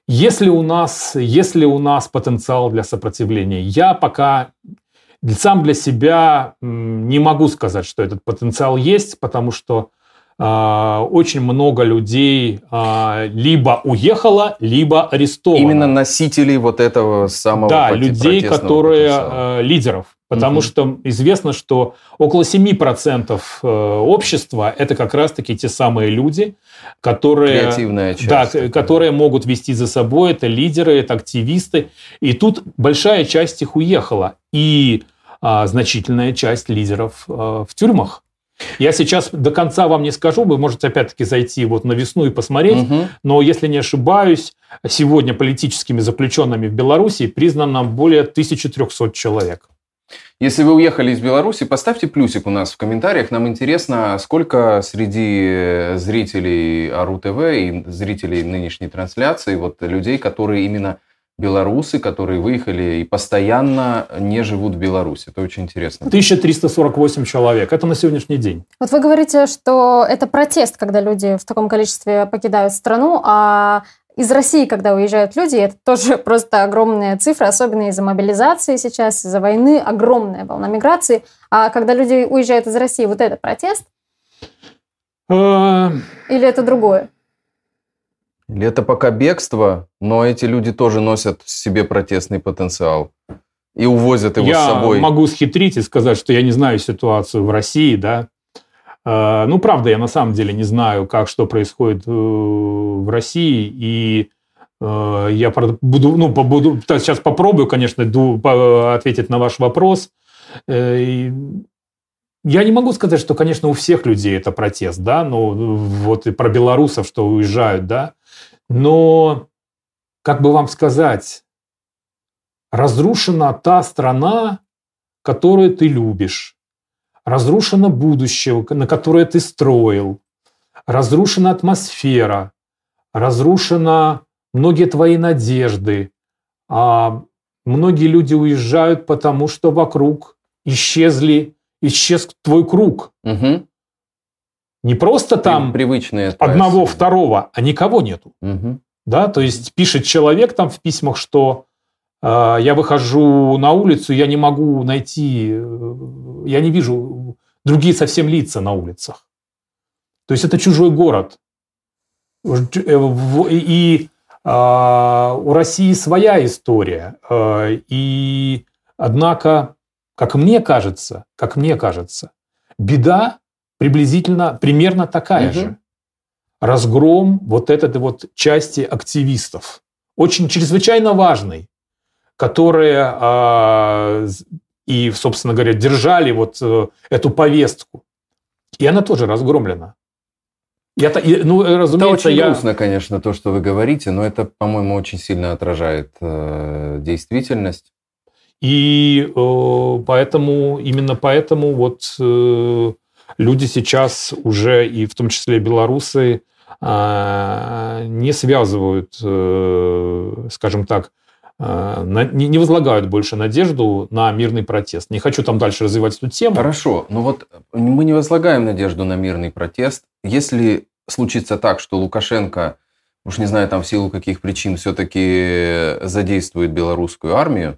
Если у нас, если у нас потенциал для сопротивления, я пока сам для себя не могу сказать, что этот потенциал есть, потому что очень много людей а, либо уехало, либо арестовано. Именно носителей вот этого самого Да, людей, которые потенциала. лидеров. Потому Мгм. что известно, что около 7% э, общества это как раз-таки те самые люди, которые, Креативная часть. да, такая. которые могут вести за собой, это лидеры, это активисты. И тут большая часть их уехала. И а, значительная часть лидеров э, в тюрьмах. Я сейчас до конца вам не скажу, вы можете опять-таки зайти вот на весну и посмотреть, Мгм. но если не ошибаюсь, сегодня политическими заключенными в Беларуси признано более 1300 человек. Если вы уехали из Беларуси, поставьте плюсик у нас в комментариях. Нам интересно, сколько среди зрителей АРУ ТВ и зрителей нынешней трансляции вот людей, которые именно белорусы, которые выехали и постоянно не живут в Беларуси. Это очень интересно. 1348 человек. Это на сегодняшний день. Вот вы говорите, что это протест, когда люди в таком количестве покидают страну, а из России, когда уезжают люди, это тоже просто огромная цифра, особенно из-за мобилизации сейчас, из-за войны, огромная волна миграции. А когда люди уезжают из России, вот это протест Э, или это другое? Или это пока бегство, но эти люди тоже носят в себе протестный потенциал и увозят его Я с собой. могу схитрить и сказать, что я не знаю ситуацию в России, да. Э, Ну, правда, я на самом деле не знаю, как что происходит э, в России, и э, я буду, ну, буду, сейчас попробую, конечно, ответить на ваш вопрос. Я не могу сказать, что, конечно, у всех людей это протест, да, ну, вот и про белорусов, что уезжают, да, но, как бы вам сказать, разрушена та страна, которую ты любишь, разрушено будущее, на которое ты строил, разрушена атмосфера, разрушена многие твои надежды, а многие люди уезжают, потому что вокруг исчезли, исчез твой круг. Мгм. Не просто там Привычные одного, среда. второго, а никого нету. Мгм. Да, то есть пишет человек там в письмах, что э, я выхожу на улицу, я не могу найти, э, я не вижу другие совсем лица на улицах. То есть это чужой город. И а, у России своя история. И однако, как мне кажется, как мне кажется, беда приблизительно примерно такая угу. же. Разгром вот этой вот части активистов, очень чрезвычайно важной, которые э, и, собственно говоря, держали вот э, эту повестку. И она тоже разгромлена. Я, ну, разумеется, это очень я... грустно, конечно, то, что вы говорите, но это, по-моему, очень сильно отражает э, действительность. И э, поэтому, именно поэтому вот э, люди сейчас уже, и в том числе белорусы, э, не связывают, э, скажем так, э, не, возлагают больше надежду на мирный протест. Не хочу там дальше развивать эту тему. Хорошо, но вот мы не возлагаем надежду на мирный протест. Если случится так, что Лукашенко, уж не знаю там в силу каких причин, все-таки задействует белорусскую армию,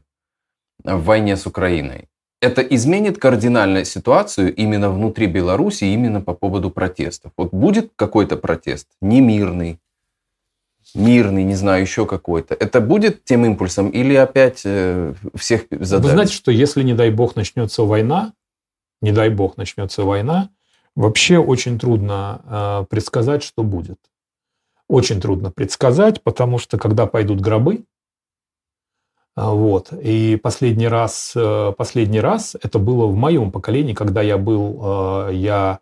в войне с Украиной. Это изменит кардинально ситуацию именно внутри Беларуси, именно по поводу протестов. Вот будет какой-то протест, не мирный, мирный, не знаю, еще какой-то. Это будет тем импульсом или опять э, всех задавит? Вы знаете, что если, не дай бог, начнется война, не дай бог, начнется война, вообще очень трудно э, предсказать, что будет. Очень трудно предсказать, потому что когда пойдут гробы, вот. И последний раз, э, последний раз это было в моем поколении, когда я был, э, я,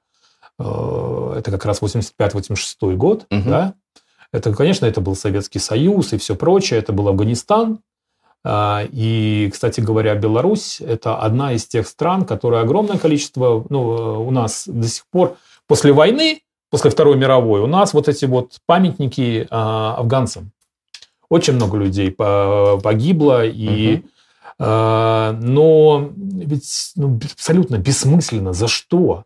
э, это как раз 85-86 год, угу. да. Это, конечно, это был Советский Союз и все прочее, это был Афганистан. А, и, кстати говоря, Беларусь – это одна из тех стран, которая огромное количество, ну, у нас до сих пор после войны, после Второй мировой, у нас вот эти вот памятники а, афганцам. Очень много людей погибло, и, угу. э, но ведь ну, абсолютно бессмысленно. За что?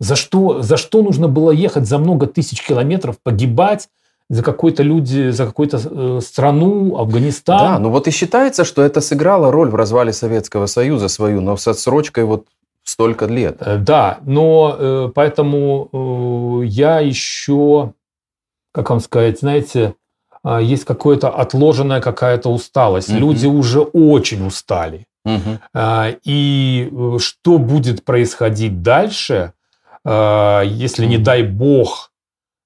За что, за что нужно было ехать за много тысяч километров, погибать за какой-то люди, за какую-то э, страну, Афганистан? Да, ну вот и считается, что это сыграло роль в развале Советского Союза свою, но с отсрочкой вот столько лет. Э, да, но поэтому я еще, как вам сказать, знаете, а, есть какое-то отложенная какая-то усталость. Угу. Люди уже очень устали. Угу. И э, что будет происходить дальше, а, если, не дай бог,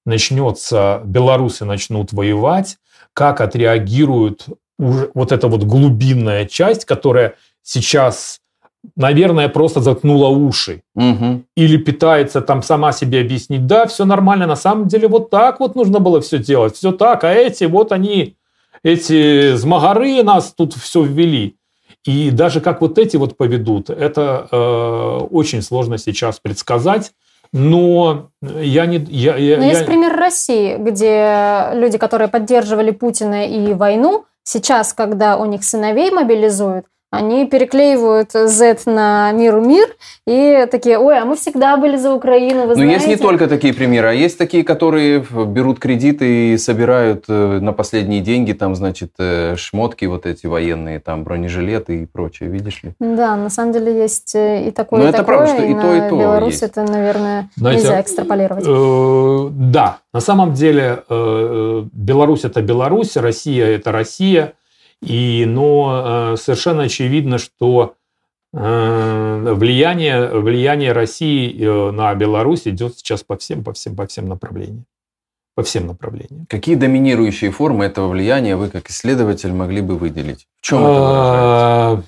начнется, белорусы начнут воевать, как отреагирует уже вот эта вот глубинная часть, которая сейчас наверное, просто заткнула уши. Угу. Или пытается там сама себе объяснить, да, все нормально, на самом деле вот так вот нужно было все делать, все так, а эти вот они, эти змагары нас тут все ввели. И даже как вот эти вот поведут, это э, очень сложно сейчас предсказать. Но я не... Я, я, Но есть пример России, где люди, которые поддерживали Путина и войну, сейчас, когда у них сыновей мобилизуют, они переклеивают Z на миру мир и такие, ой, а мы всегда были за Украину, вы Но знаете. есть не только такие примеры, а есть такие, которые берут кредиты и собирают э, на последние деньги, там, значит, э, шмотки вот эти военные, там, бронежилеты и прочее, видишь ли? Да, на самом деле есть э, и такое, Но и это такое. правда, что и, и то, и то Беларусь есть. это, наверное, Знаете, нельзя экстраполировать. Э, да, на самом деле э, Беларусь это Беларусь, Россия это Россия. И, но э, совершенно очевидно, что э, влияние, влияние России э, на Беларусь идет сейчас по всем, по всем, по всем направлениям. По всем направлениям. Какие доминирующие формы этого влияния вы, как исследователь, могли бы выделить? В чем это выражается?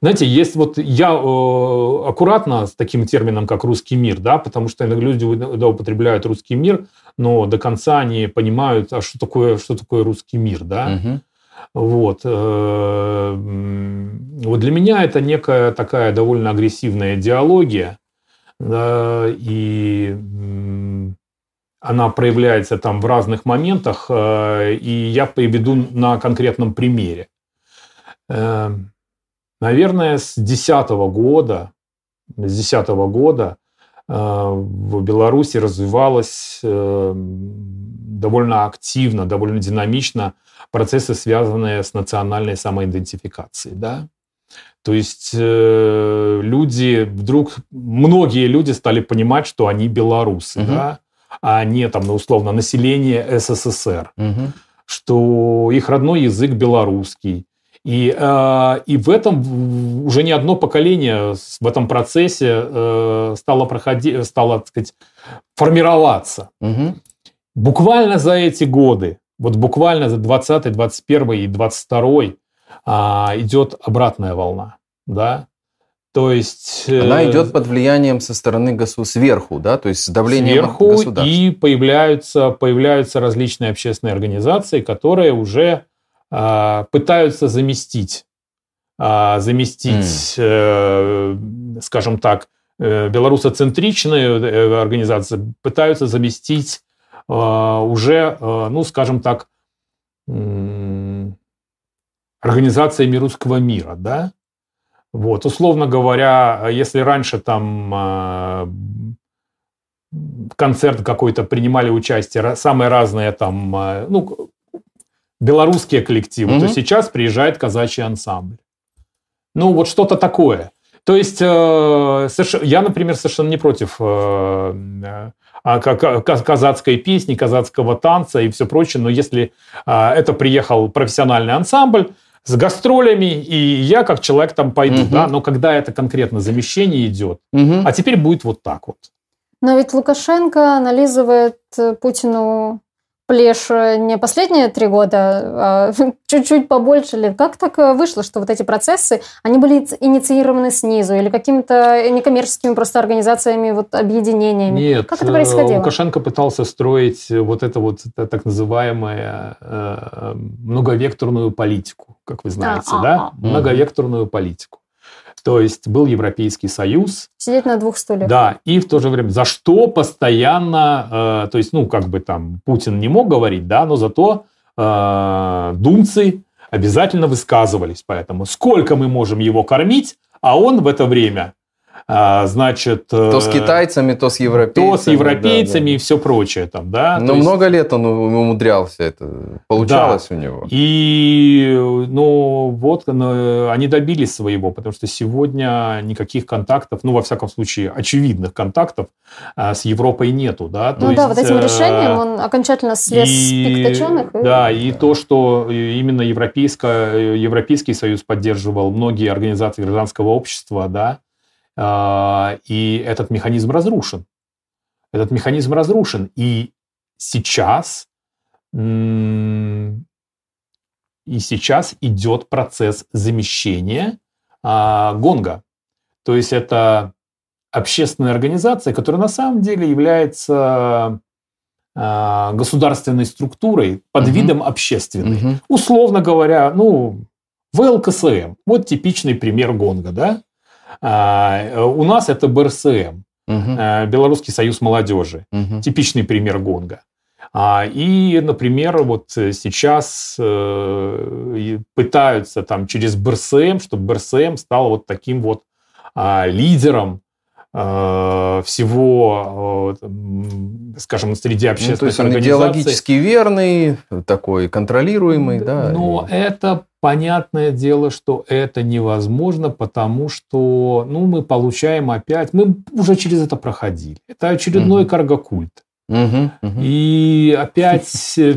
Знаете, есть вот я э, аккуратно с таким термином, как русский мир, да, потому что люди да, употребляют русский мир, но до конца не понимают, а что такое, что такое русский мир, да. Угу. Вот. Э, вот для меня это некая такая довольно агрессивная идеология, да, и она проявляется там в разных моментах, э, и я приведу на конкретном примере. Наверное, с 2010 года, с 2010 года э, в Беларуси развивалась э, довольно активно, довольно динамично процессы, связанные с национальной самоидентификацией, да. То есть э, люди вдруг, многие люди стали понимать, что они белорусы, угу. да, а не там, ну, условно, население СССР, угу. что их родной язык белорусский. И, э, и в этом уже не одно поколение в этом процессе э, стало, проходить, стало так сказать, формироваться. Угу. Буквально за эти годы, вот буквально за 20, 21 и 22 а, идет обратная волна, да, то есть... Она э, идет под влиянием со стороны госу сверху, да, то есть с давлением сверху, государства. и появляются, появляются различные общественные организации, которые уже пытаются заместить, а, заместить, mm. скажем так, э, белорусоцентричные организации, пытаются заместить уже, ну, скажем так, организациями русского мира, да? Вот, условно говоря, если раньше там концерт какой-то принимали участие самые разные там, ну, белорусские коллективы, mm-hmm. то сейчас приезжает казачий ансамбль. Ну, вот что-то такое. То есть э, я, например, совершенно не против э, э, казацкой песни, казацкого танца и все прочее, но если это приехал профессиональный ансамбль с гастролями, и я как человек там пойду, угу. да, но когда это конкретно замещение идет, угу. а теперь будет вот так вот. Но ведь Лукашенко нализывает Путину плешь не последние три года, а чуть-чуть побольше лет. Как так э, вышло, что вот эти процессы, они были инициированы снизу или какими-то некоммерческими просто организациями, вот объединениями? Нет, как это происходило? Лукашенко пытался строить вот это вот так называемое э, многовекторную политику, как вы знаете, а, да? А. Многовекторную политику. То есть был Европейский Союз. Сидеть на двух стульях. Да, и в то же время, за что постоянно, э, то есть, ну, как бы там Путин не мог говорить, да, но зато э, думцы обязательно высказывались. Поэтому сколько мы можем его кормить, а он в это время значит... То с э, китайцами, то с европейцами. То с европейцами да, да. и все прочее там, да. Но есть... много лет он умудрялся это, получалось да. у него. И, ну, вот ну, они добились своего, потому что сегодня никаких контактов, ну, во всяком случае, очевидных контактов а, с Европой нету, да. То ну есть, да, вот этим решением он окончательно слез и, с пик. И... Да, и то, что именно Европейский Союз поддерживал многие организации гражданского общества, да, а, и этот механизм разрушен. Этот механизм разрушен. И сейчас, и сейчас идет процесс замещения а, Гонга. То есть это общественная организация, которая на самом деле является а, государственной структурой под угу. видом общественной. Угу. Условно говоря, ну, ВЛКСМ. Вот типичный пример Гонга, да? А, у нас это БРСМ, угу. Белорусский союз молодежи, угу. типичный пример Гонга. А, и, например, вот сейчас э, пытаются там через БРСМ, чтобы БРСМ стал вот таким вот лидером Э, всего, э, скажем, среди общественных ну, то есть он идеологически верный, такой контролируемый, да? Но и... это понятное дело, что это невозможно, потому что, ну, мы получаем опять, мы уже через это проходили. Это очередной угу. каргокульт. Угу, угу. И опять, э,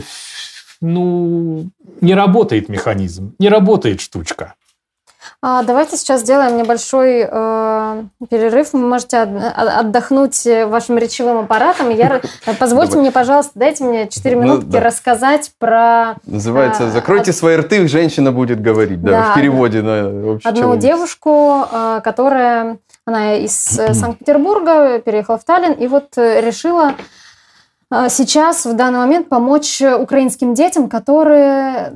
ну, не работает механизм, не работает штучка. А, давайте сейчас сделаем небольшой э, перерыв. Вы можете отдохнуть вашим речевым аппаратом. Я, позвольте мне, пожалуйста, дайте мне 4 ну минутки ну, да. рассказать про... Называется э, «Закройте от... свои рты, женщина будет говорить». Да, да в переводе на общий Одну девушку, э, которая... Она из э, Санкт-Петербурга, переехала в Таллин, и вот э, решила э, сейчас, в данный момент, помочь украинским детям, которые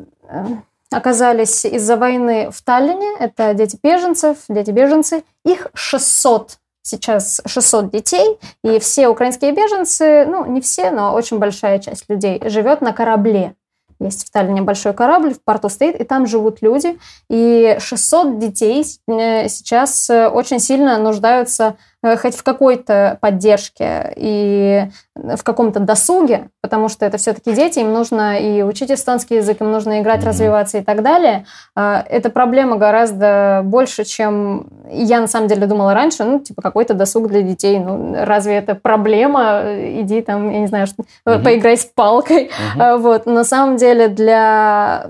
оказались из-за войны в Таллине. Это дети беженцев, дети беженцы. Их 600 сейчас 600 детей, и все украинские беженцы, ну, не все, но очень большая часть людей живет на корабле. Есть в Таллине большой корабль, в порту стоит, и там живут люди. И 600 детей э, сейчас э, очень сильно нуждаются хоть в какой-то поддержке и в каком-то досуге, потому что это все-таки дети, им нужно и учить эстонский язык, им нужно играть, mm-hmm. развиваться и так далее. Э, эта проблема гораздо больше, чем я на самом деле думала раньше, ну, типа, какой-то досуг для детей. Ну, разве это проблема? Иди там, я не знаю, что, mm-hmm. поиграй с палкой. Mm-hmm. Вот. На самом деле для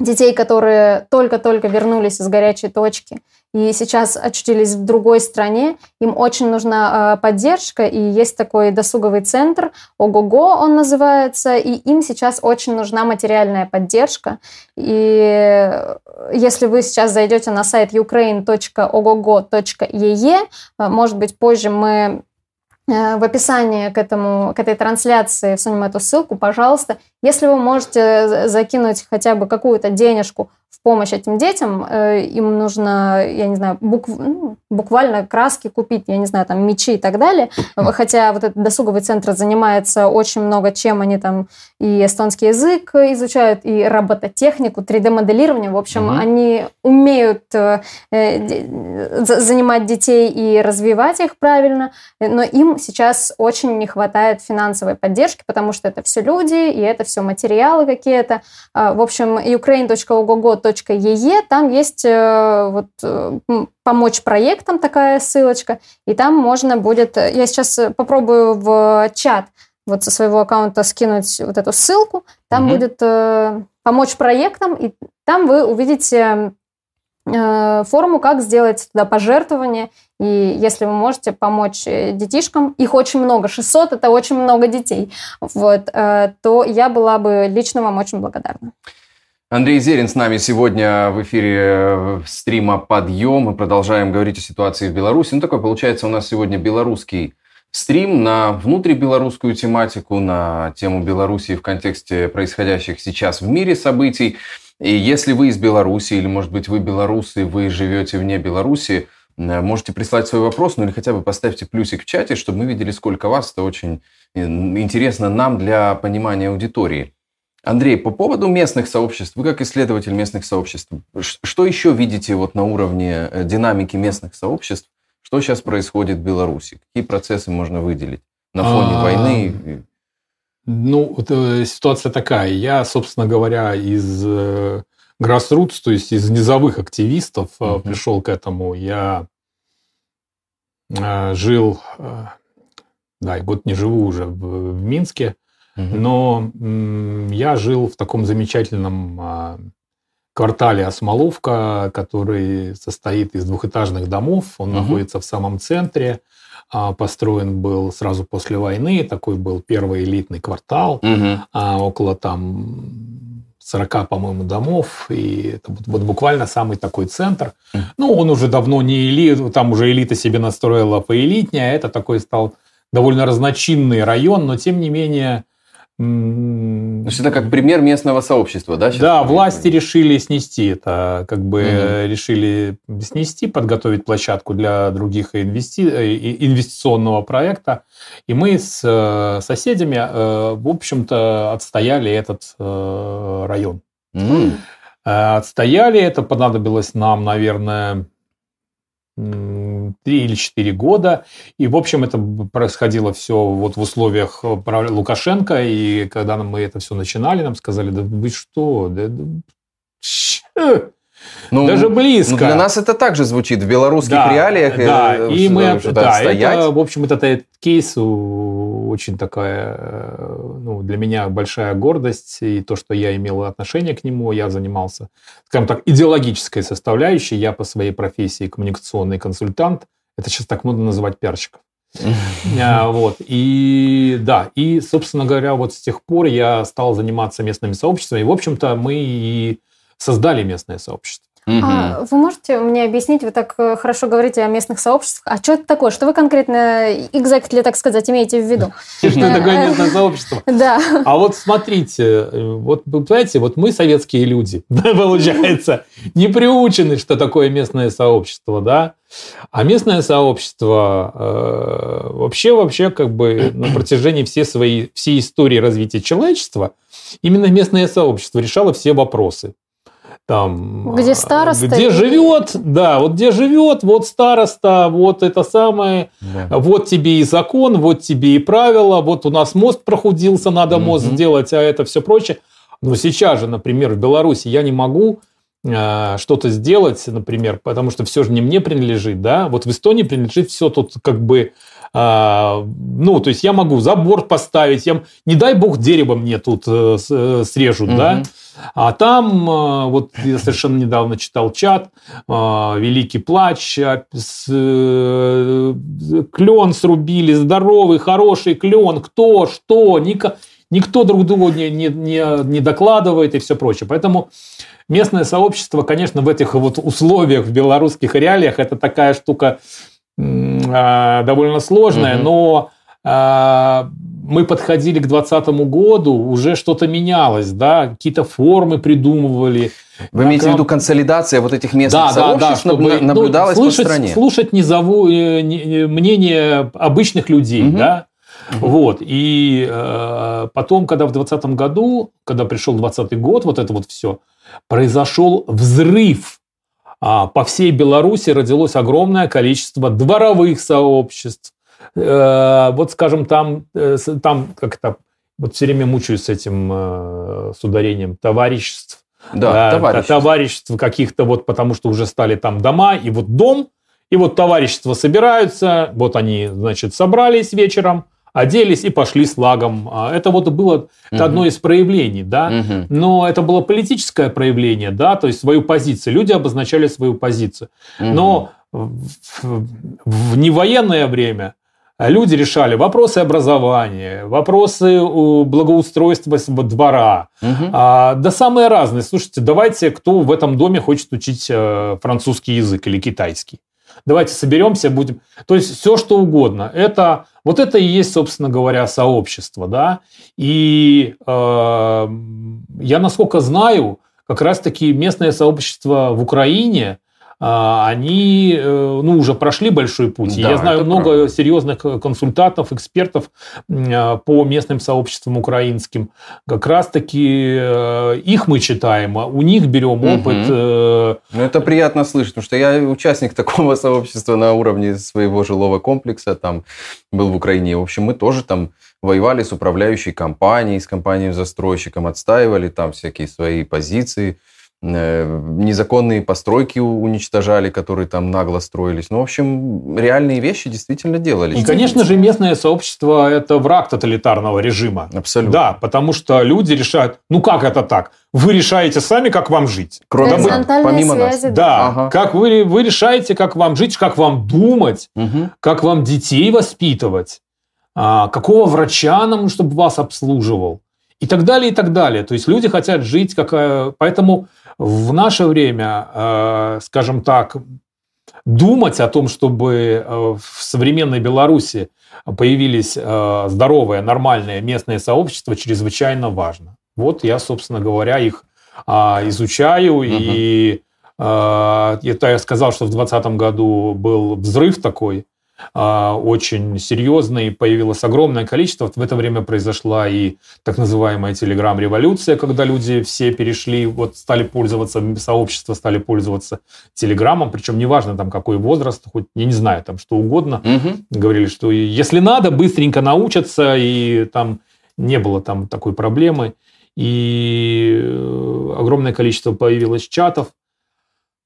детей, которые только-только вернулись из горячей точки и сейчас очутились в другой стране, им очень нужна э, поддержка, и есть такой досуговый центр, ОГОГО он называется, и им сейчас очень нужна материальная поддержка. И если вы сейчас зайдете на сайт ukraine.ogogo.ee, может быть, позже мы Э, в описании к, этому, к этой трансляции всунем эту ссылку, пожалуйста. Если вы можете закинуть хотя бы какую-то денежку помощь этим детям, э, им нужно, я не знаю, букв, ну, буквально краски купить, я не знаю, там мечи и так далее. Хотя вот этот досуговый центр занимается очень много чем, они там и эстонский язык изучают, и робототехнику, 3D-моделирование. В общем, угу. они умеют э, э, занимать детей и развивать их правильно, но им сейчас очень не хватает финансовой поддержки, потому что это все люди, и это все материалы какие-то. А, в общем, ukraine.ogogo.ru .ee, там есть э, вот э, помочь проектам такая ссылочка, и там можно будет, э, я сейчас попробую в чат вот со своего аккаунта скинуть вот эту ссылку, там угу. будет помочь проектам, и там вы увидите форму, как сделать туда пожертвование. И если вы можете помочь детишкам, их очень много, 600 – это очень много детей, вот, то я была бы лично вам очень благодарна. Андрей Зерин с нами сегодня в эфире э, стрима «Подъем». Мы продолжаем говорить о ситуации в Беларуси. Ну, такой получается у нас сегодня белорусский стрим на внутрибелорусскую тематику, на тему Беларуси в контексте происходящих сейчас в мире событий. И если вы из Беларуси, или, может быть, вы белорусы, вы живете вне Беларуси, э, можете прислать свой вопрос, ну или хотя бы поставьте плюсик в чате, чтобы мы видели, сколько вас. Это очень э, интересно нам для понимания аудитории. Андрей, по поводу местных сообществ, вы как исследователь местных сообществ, что еще видите вот на уровне э, динамики местных сообществ? Что сейчас происходит в Беларуси? Какие процессы можно выделить на фоне а, войны? Ну, э, ситуация такая. Я, собственно говоря, из э, grassroots, то есть из низовых активистов угу. пришел к этому. Я жил, да, год не живу уже в, в Но я жил в таком замечательном а, квартале Осмоловка, который состоит из двухэтажных домов. Он угу. находится в самом центре. А, построен был сразу после войны. Такой был первый элитный квартал. Угу. Около там 40, по-моему, домов. И это вот, вот буквально самый такой центр. Ну, он уже давно не элит, там уже элита себе настроила поэлитнее. Это такой стал довольно разночинный район, но тем не менее то есть это как пример местного сообщества, да? да, власти решили снести это, как бы угу. решили снести, подготовить площадку для других инвести... Э, инвестиционного проекта. И мы с э, соседями, э, в общем-то, отстояли этот район. Угу. Отстояли, это понадобилось нам, наверное, три или четыре года. И, в общем, это происходило все вот в условиях э, Лукашенко. И когда мы это все начинали, нам сказали, да вы что, да, ну, Даже близко. Ну, для нас это также звучит в белорусских да, реалиях. Да, э, и мы, да, это, в общем, этот, этот кейс очень такая, э, ну, для меня большая гордость, и то, что я имел отношение к нему, я занимался, скажем так, идеологической составляющей, я по своей профессии коммуникационный консультант, это сейчас так модно называть пиарщиков. А, вот. И да, и, собственно говоря, вот с тех пор я стал заниматься местными сообществами. И, в общем-то, мы и создали местное сообщество. Угу. А вы можете мне объяснить, вы так э, хорошо говорите о местных сообществах, а что это такое? Что вы конкретно, exactly, так сказать, имеете в виду? Что такое местное сообщество? Да. А вот смотрите, вот, понимаете, вот мы советские люди, получается, не приучены, что такое местное сообщество, да? А местное сообщество э, вообще, вообще, как бы на протяжении всей своей всей истории развития человечества именно местное сообщество решало все вопросы там... Где староста. Где и- живет, да, вот где живет, вот староста, вот это самое, Да. вот тебе и закон, вот тебе и правила, вот у нас мост прохудился, надо мост сделать, а это все прочее. Но сейчас же, например, в Беларуси я не могу э, что-то сделать, например, потому что все же не мне принадлежит, да, вот в Эстонии принадлежит все тут как бы, а, ну, то есть я могу забор поставить, я, не дай бог дерево мне тут э, э, срежут, да, Мгм. а там, э, вот я совершенно недавно читал чат, Великий плач, а, клен срубили, здоровый, хороший клен, кто, что, ника- никто друг другу не, не, не, не докладывает и все прочее. Поэтому местное сообщество, конечно, в этих вот условиях, в белорусских реалиях, это такая штука а, довольно сложная, Мгм. но а, мы подходили к 2020 году, уже что-то менялось, да, какие-то формы придумывали. Вы имеете в Там- виду консолидация вот этих местных Да, да, да, сообществ чтобы ну, наблюдалась слушать, по стране? слушать низову, э, не- не- мнение обычных людей, Мгм. да. Мгм. Вот. И э, потом, когда в 2020 году, когда пришел 20 год, вот это вот все, произошел взрыв. А, по всей Беларуси родилось огромное количество дворовых сообществ. Э, вот, скажем, там, э, там как-то, вот все время мучаюсь с этим э, с ударением товариществ. Да, Э, товарищ. товариществ каких-то вот, потому что уже стали там дома, и вот дом, и вот товарищества собираются, вот они, значит, собрались вечером, оделись и пошли с лагом. А Это вот было это одно из проявлений, да. Мгм. Но это было политическое проявление, да, то есть свою позицию. Люди обозначали свою позицию. Мгм. Но в, в- невоенное время люди решали вопросы образования, вопросы благоустройства двора, Мгм. а, да самые разные. Слушайте, давайте, кто в этом доме хочет учить э, французский язык или китайский? Давайте соберемся, будем... То есть все, что угодно. Это, вот это и есть, собственно говоря, сообщество. Да? И э, я, насколько знаю, как раз-таки местное сообщество в Украине, они э, ну, уже прошли большой путь. Да, я знаю много правда. серьезных э, консультантов, экспертов э, по местным сообществам украинским. Как раз-таки их мы читаем, а у них берем опыт. э, Ну, это приятно слышать, потому что я участник такого сообщества на уровне своего жилого комплекса, там был в Украине. В общем, мы тоже там воевали с управляющей компанией, с компанией-застройщиком, отстаивали там всякие свои позиции, незаконные постройки уничтожали, которые там нагло строились. Ну, в общем, реальные вещи действительно делались. И, конечно же, местное сообщество – это враг тоталитарного режима. Абсолютно. Да, потому что люди решают, ну как это так? Вы решаете сами, как вам жить. Кроме нас, помимо нас. связи, Да, Ага. как вы, вы решаете, как вам жить, как вам думать, Мгм. как вам детей воспитывать, а, какого врача нам, чтобы вас обслуживал, и так далее, и так далее. То есть люди хотят жить, как... э, Поэтому в наше время, э, скажем так, думать о том, чтобы э, в современной Беларуси появились э, здоровые, нормальные местные сообщества, чрезвычайно важно. Вот я, собственно говоря, их а, изучаю, и а, это я сказал, что в 2020 году был взрыв такой, очень серьезный, появилось огромное количество. В это время произошла и так называемая телеграм-революция, когда люди все перешли, вот стали пользоваться, сообщества стали пользоваться телеграммом, причем неважно там какой возраст, хоть, я не знаю, там что угодно. Мгм. Говорили, что если надо, быстренько научатся, и там не было там такой проблемы. И э, огромное количество появилось чатов.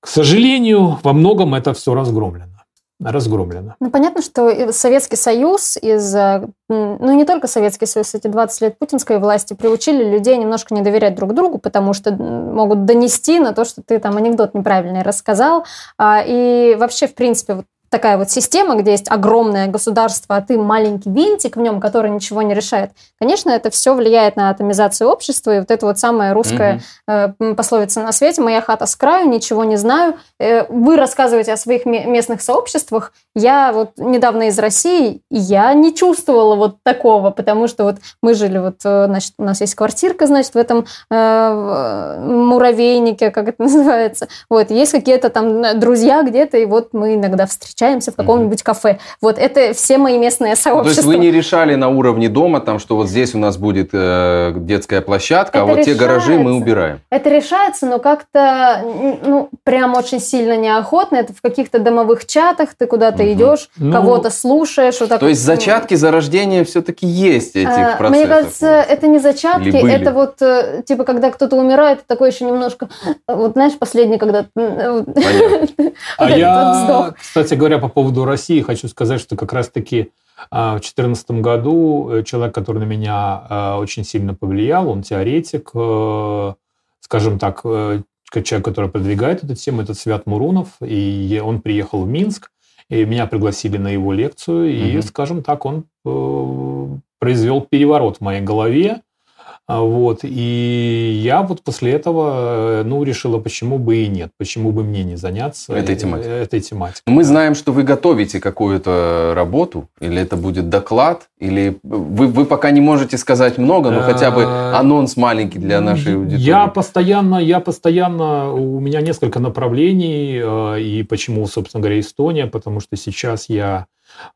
К сожалению, во многом это все разгромлено. Разгромлено. Ну, понятно, что Советский Союз из... э, Ну, не только Советский Союз, эти 20 лет путинской власти приучили людей немножко не доверять друг другу, потому что могут донести на то, что ты там анекдот неправильный рассказал. А, И вообще, в принципе, вот такая вот система, где есть огромное государство, а ты маленький винтик в нем, который ничего не решает. Конечно, это все влияет на атомизацию общества, и вот это вот самая русская Мгм. э, пословица на свете «моя хата с краю, ничего не знаю». Э, Вы рассказываете о своих ме- местных сообществах. Я вот недавно из России, и я не чувствовала вот такого, потому что вот мы жили вот, э, значит, у нас есть квартирка, значит, в этом э, муравейнике, как это называется. Вот, есть какие-то там друзья где-то, и вот мы иногда встречаемся встречаемся в каком-нибудь кафе. Вот это все мои местные сообщества. Ну, то есть вы не решали на уровне дома, там, что вот здесь у нас будет э, детская площадка, это а вот решается. те гаражи мы убираем? Это решается, но как-то, ну, прям очень сильно неохотно. Это в каких-то домовых чатах ты куда-то угу. идешь, ну, кого-то слушаешь. Вот так то есть зачатки зарождения все-таки есть этих а, процессов? Мне кажется, это не зачатки, это вот, э, типа, когда кто-то умирает, такой еще немножко, вот знаешь, последний, когда... А я, кстати говоря, по поводу России хочу сказать, что как раз-таки а, в 2014 году э, человек, который на меня а, очень сильно повлиял, он теоретик, э, скажем так, человек, который продвигает эту тему, это Свят Мурунов, и он приехал в Минск, и меня пригласили на его лекцию, и, угу. скажем так, он произвел переворот в моей голове, вот. И я вот после этого, э, ну, решила, почему бы и нет, почему бы мне не заняться этой тематикой. Этой тематикой. Мы знаем, что вы готовите какую-то работу, или это будет доклад, или вы, вы пока не можете сказать много, но хотя бы э, анонс маленький для нашей аудитории. Я постоянно, я постоянно, у меня несколько направлений, э, и почему, собственно говоря, Эстония, потому что сейчас я а,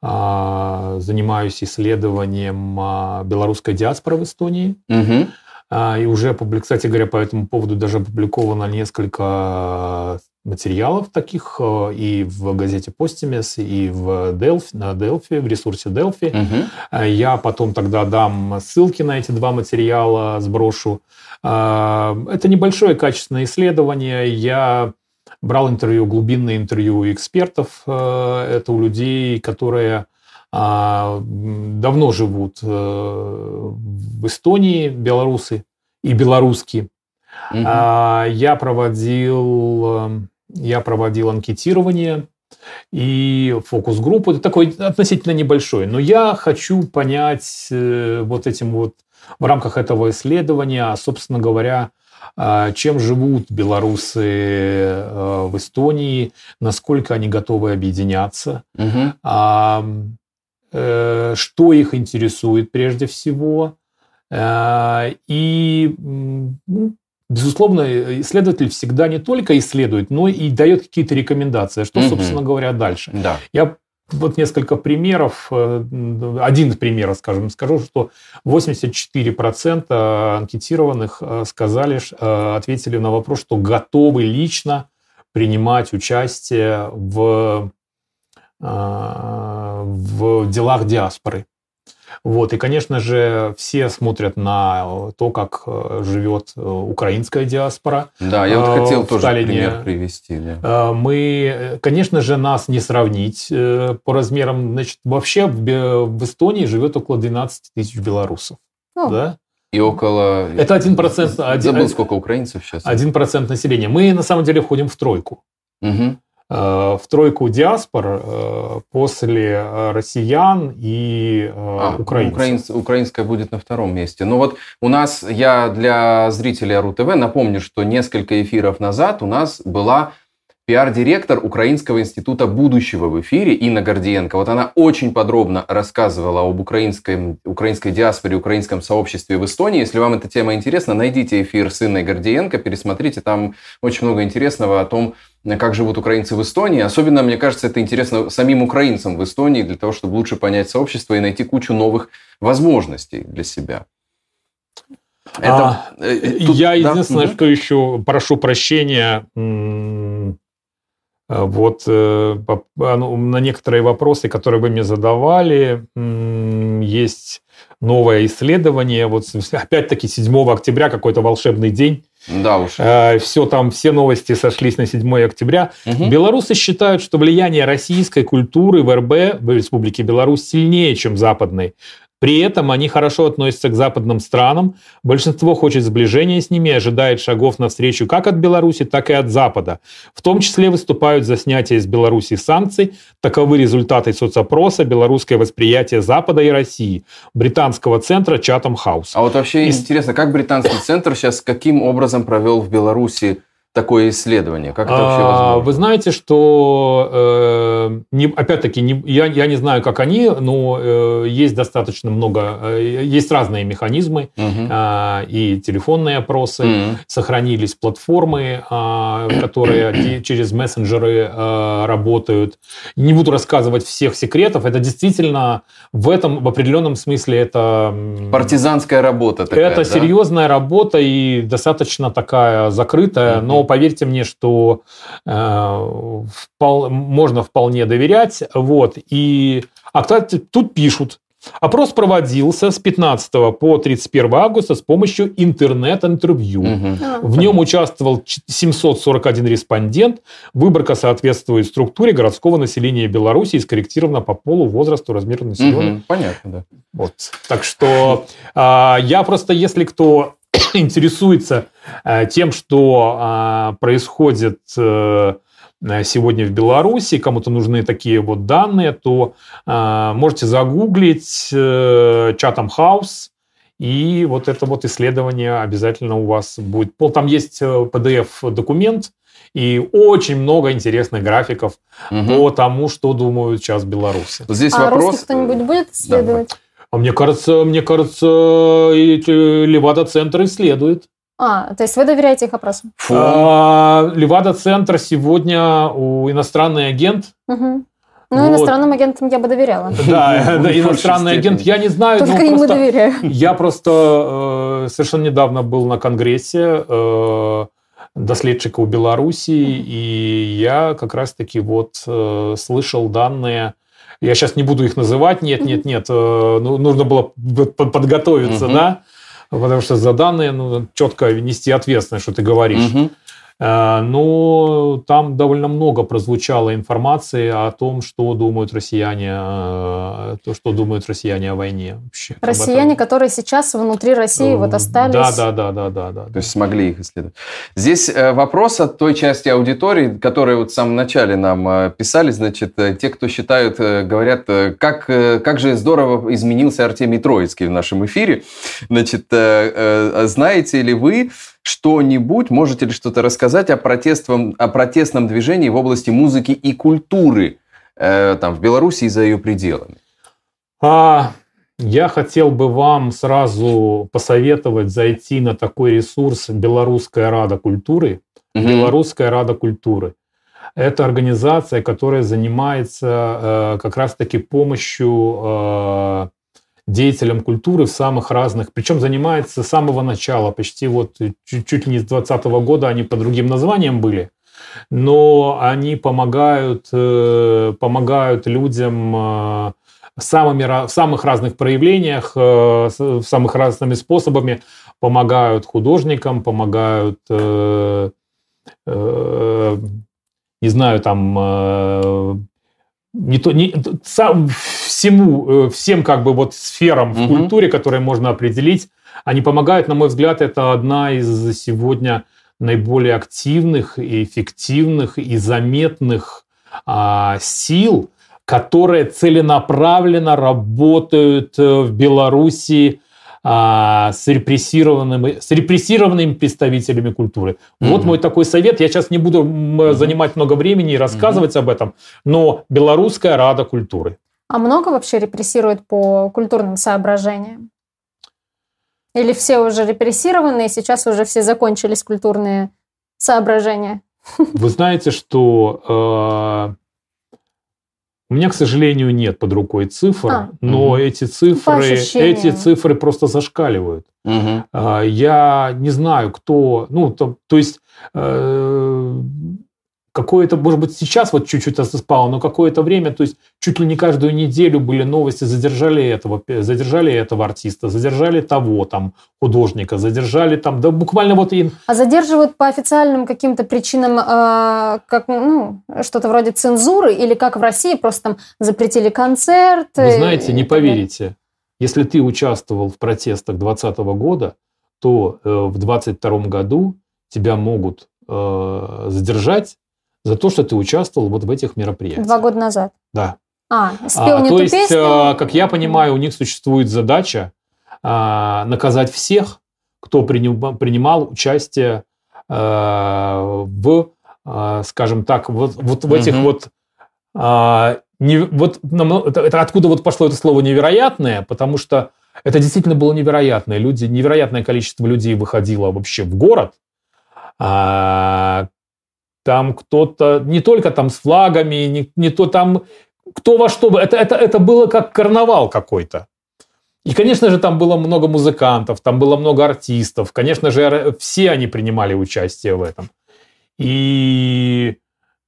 занимаюсь исследованием а, белорусской диаспоры в Эстонии. Угу. И уже, кстати говоря, по этому поводу даже опубликовано несколько материалов таких и в газете Постимес, и в Delphi, на Delphi, в ресурсе Delphi. Угу. Я потом тогда дам ссылки на эти два материала, сброшу. Это небольшое качественное исследование. Я брал интервью, глубинное интервью у экспертов. Э, это у людей, которые а, давно живут э, в Эстонии, белорусы и белорусские. Угу. Я проводил, э, я проводил анкетирование и фокус-группу. Это такой относительно небольшой. Но я хочу понять вот этим вот в рамках этого исследования, собственно говоря, а, чем живут белорусы э, в Эстонии, насколько они готовы объединяться, угу. что их интересует прежде всего. Э, и, ну, безусловно, исследователь всегда не только исследует, но и дает какие-то рекомендации, что, угу. собственно говоря, дальше. Да. Я вот несколько примеров. Э, один пример, скажем, скажу, что 84% анкетированных э, сказали, э, ответили на вопрос, что готовы лично принимать участие в, в делах диаспоры. Вот. И, конечно же, все смотрят на то, как э, живет э, украинская диаспора. Да, я вот э, хотел тоже Сталине. пример привести. Да. Мы, конечно же, нас не сравнить по размерам. Значит, вообще в Эстонии живет около 12 тысяч белорусов. О. Да? И около... Это 1%. Один, Забыл, сколько украинцев сейчас. 1% населения. Мы, на самом деле, входим в тройку. Угу. Э, в тройку диаспор э, после э, россиян и а, украинцев. Украинц, украинская будет на втором месте. Но вот у нас, я для зрителей РУ-ТВ напомню, что несколько эфиров назад у нас была пиар-директор Украинского института будущего в эфире Инна Гордиенко. Вот она очень подробно рассказывала об украинской, украинской диаспоре, украинском сообществе в Эстонии. Если вам эта тема интересна, найдите эфир с Инной Гордиенко, пересмотрите. Там очень много интересного о том, как живут украинцы в Эстонии. Особенно, мне кажется, это интересно самим украинцам в Эстонии для того, чтобы лучше понять сообщество и найти кучу новых возможностей для себя. Это, а, э, тут, я да? единственное, угу. что еще прошу прощения Э, вот э, ну, на некоторые вопросы, которые вы мне задавали, есть новое исследование. Вот опять-таки 7 октября какой-то волшебный день. Да уж. Э, все там, все новости сошлись на 7 октября. Угу. Белорусы считают, что влияние российской культуры в РБ, в Республике Беларусь, сильнее, чем западной. При этом они хорошо относятся к западным странам. Большинство хочет сближения с ними и ожидает шагов навстречу как от Беларуси, так и от Запада. В том числе выступают за снятие из Беларуси санкций. Таковы результаты соцопроса «Белорусское восприятие Запада и России» британского центра Chatham House. А вот вообще и... интересно, как британский центр сейчас каким образом провел в Беларуси такое исследование? Как это вообще а, возможно? Вы знаете, что э, не, опять-таки, не, я, я не знаю, как они, но э, есть достаточно много, э, есть разные механизмы, угу. э, и телефонные опросы, угу. сохранились платформы, э, которые через мессенджеры э, работают. Не буду рассказывать всех секретов, это действительно в этом, в определенном смысле, это... Партизанская работа такая, Это да? серьезная работа и достаточно такая закрытая, угу. но поверьте мне, что э, впол, можно вполне доверять. Вот. И, а, кстати, тут пишут, Опрос проводился с 15 по 31 августа с помощью интернет-интервью. Угу. В нем участвовал 741 респондент. Выборка соответствует структуре городского населения Беларуси и скорректирована по полу, возрасту, размеру населения. Угу. Понятно, да. Вот. Так что а, я просто, если кто интересуется а, тем, что а, происходит а, Э, сегодня в Беларуси, кому-то нужны такие вот данные, то э, можете загуглить э, Chatham House, и вот это вот исследование обязательно у вас будет. Там есть PDF-документ, э, и очень много интересных графиков угу. по тому, что думают сейчас белорусы. Здесь а вопрос... кто-нибудь будет исследовать? Да. А мне кажется, мне кажется, Левада-центр исследует. А, то есть вы доверяете их опросам? А, Левада-центр сегодня у иностранный агент. Угу. Ну, вот. иностранным агентам я бы доверяла. Да, да иностранный агент, я не знаю. Только ну, им и доверяю. Я просто э, совершенно недавно был на конгрессе э, доследчиков Беларуси, и я как раз-таки вот э, слышал данные, я сейчас не буду их называть, нет, нет, нет, э, ну, нужно было подготовиться, да, потому что за данные ну, четко нести ответственность, что ты говоришь. Угу. Э, но там довольно много прозвучало информации о том, что думают россияне, э, то, что думают россияне о войне. Вообще, россияне, которые сейчас внутри России вот остались. Да, да, да, да, да, да. То есть смогли их исследовать. Здесь э, вопрос от той части аудитории, которые вот в самом начале нам писали, значит, те, кто считают, говорят, как, как же здорово изменился Артемий Троицкий в нашем эфире. Значит, знаете ли вы, что-нибудь, можете ли что-то рассказать о, протестном, о протестном движении в области музыки и культуры э, там, в Беларуси и за ее пределами? А, я хотел бы вам сразу посоветовать зайти на такой ресурс «Белорусская Рада культуры». Угу. «Белорусская Рада культуры». Это организация, которая занимается э, как раз-таки помощью э, деятелем культуры в самых разных, причем занимается с самого начала, почти вот чуть, чуть ли не с 2020 года они по другим названиям были, но они помогают, э, помогают людям э, самыми, в самых разных проявлениях, э, самых разными способами, помогают художникам, помогают не знаю, там не то, не, сам, всему, э, всем как бы вот сферам в угу. культуре, которые можно определить, они помогают, на мой взгляд, это одна из сегодня наиболее активных и эффективных и заметных а, сил, которые целенаправленно работают э, в Беларуси а, с, репрессированными, с репрессированными представителями культуры. Mm-hmm. Вот мой такой совет. Я сейчас не буду mm-hmm. занимать много времени и рассказывать mm-hmm. об этом, но Белорусская Рада культуры. А много вообще репрессируют по культурным соображениям? Или все уже репрессированы, и сейчас уже все закончились культурные соображения? Вы знаете, что э, у меня, к сожалению, нет под рукой цифр, а. но угу. эти цифры, эти цифры просто зашкаливают. Угу. Я не знаю, кто, ну, то, то есть э, какое-то, может быть, сейчас вот чуть-чуть спало, но какое-то время, то есть чуть ли не каждую неделю были новости, задержали этого, задержали этого артиста, задержали того там художника, задержали там, да буквально вот и... А задерживают по официальным каким-то причинам, э, как, ну, что-то вроде цензуры, или как в России, просто там запретили концерт? Вы знаете, не поверите, если ты участвовал в протестах 2020 года, то э, в 2022 году тебя могут э, задержать за то, что ты участвовал вот в этих мероприятиях. Два года назад? Да. А, спел а, не То есть, песню? А, как я понимаю, у них существует задача а, наказать всех, кто принимал, принимал участие а, в, а, скажем так, вот, вот в этих угу. вот А, не, вот это, это откуда вот пошло это слово невероятное, потому что это действительно было невероятное. Люди, невероятное количество людей выходило вообще в город. А, там кто-то, не только там с флагами, не, не то там, кто во что бы. Это, это, это было как карнавал какой-то. И, конечно же, там было много музыкантов, там было много артистов. Конечно же, все они принимали участие в этом. И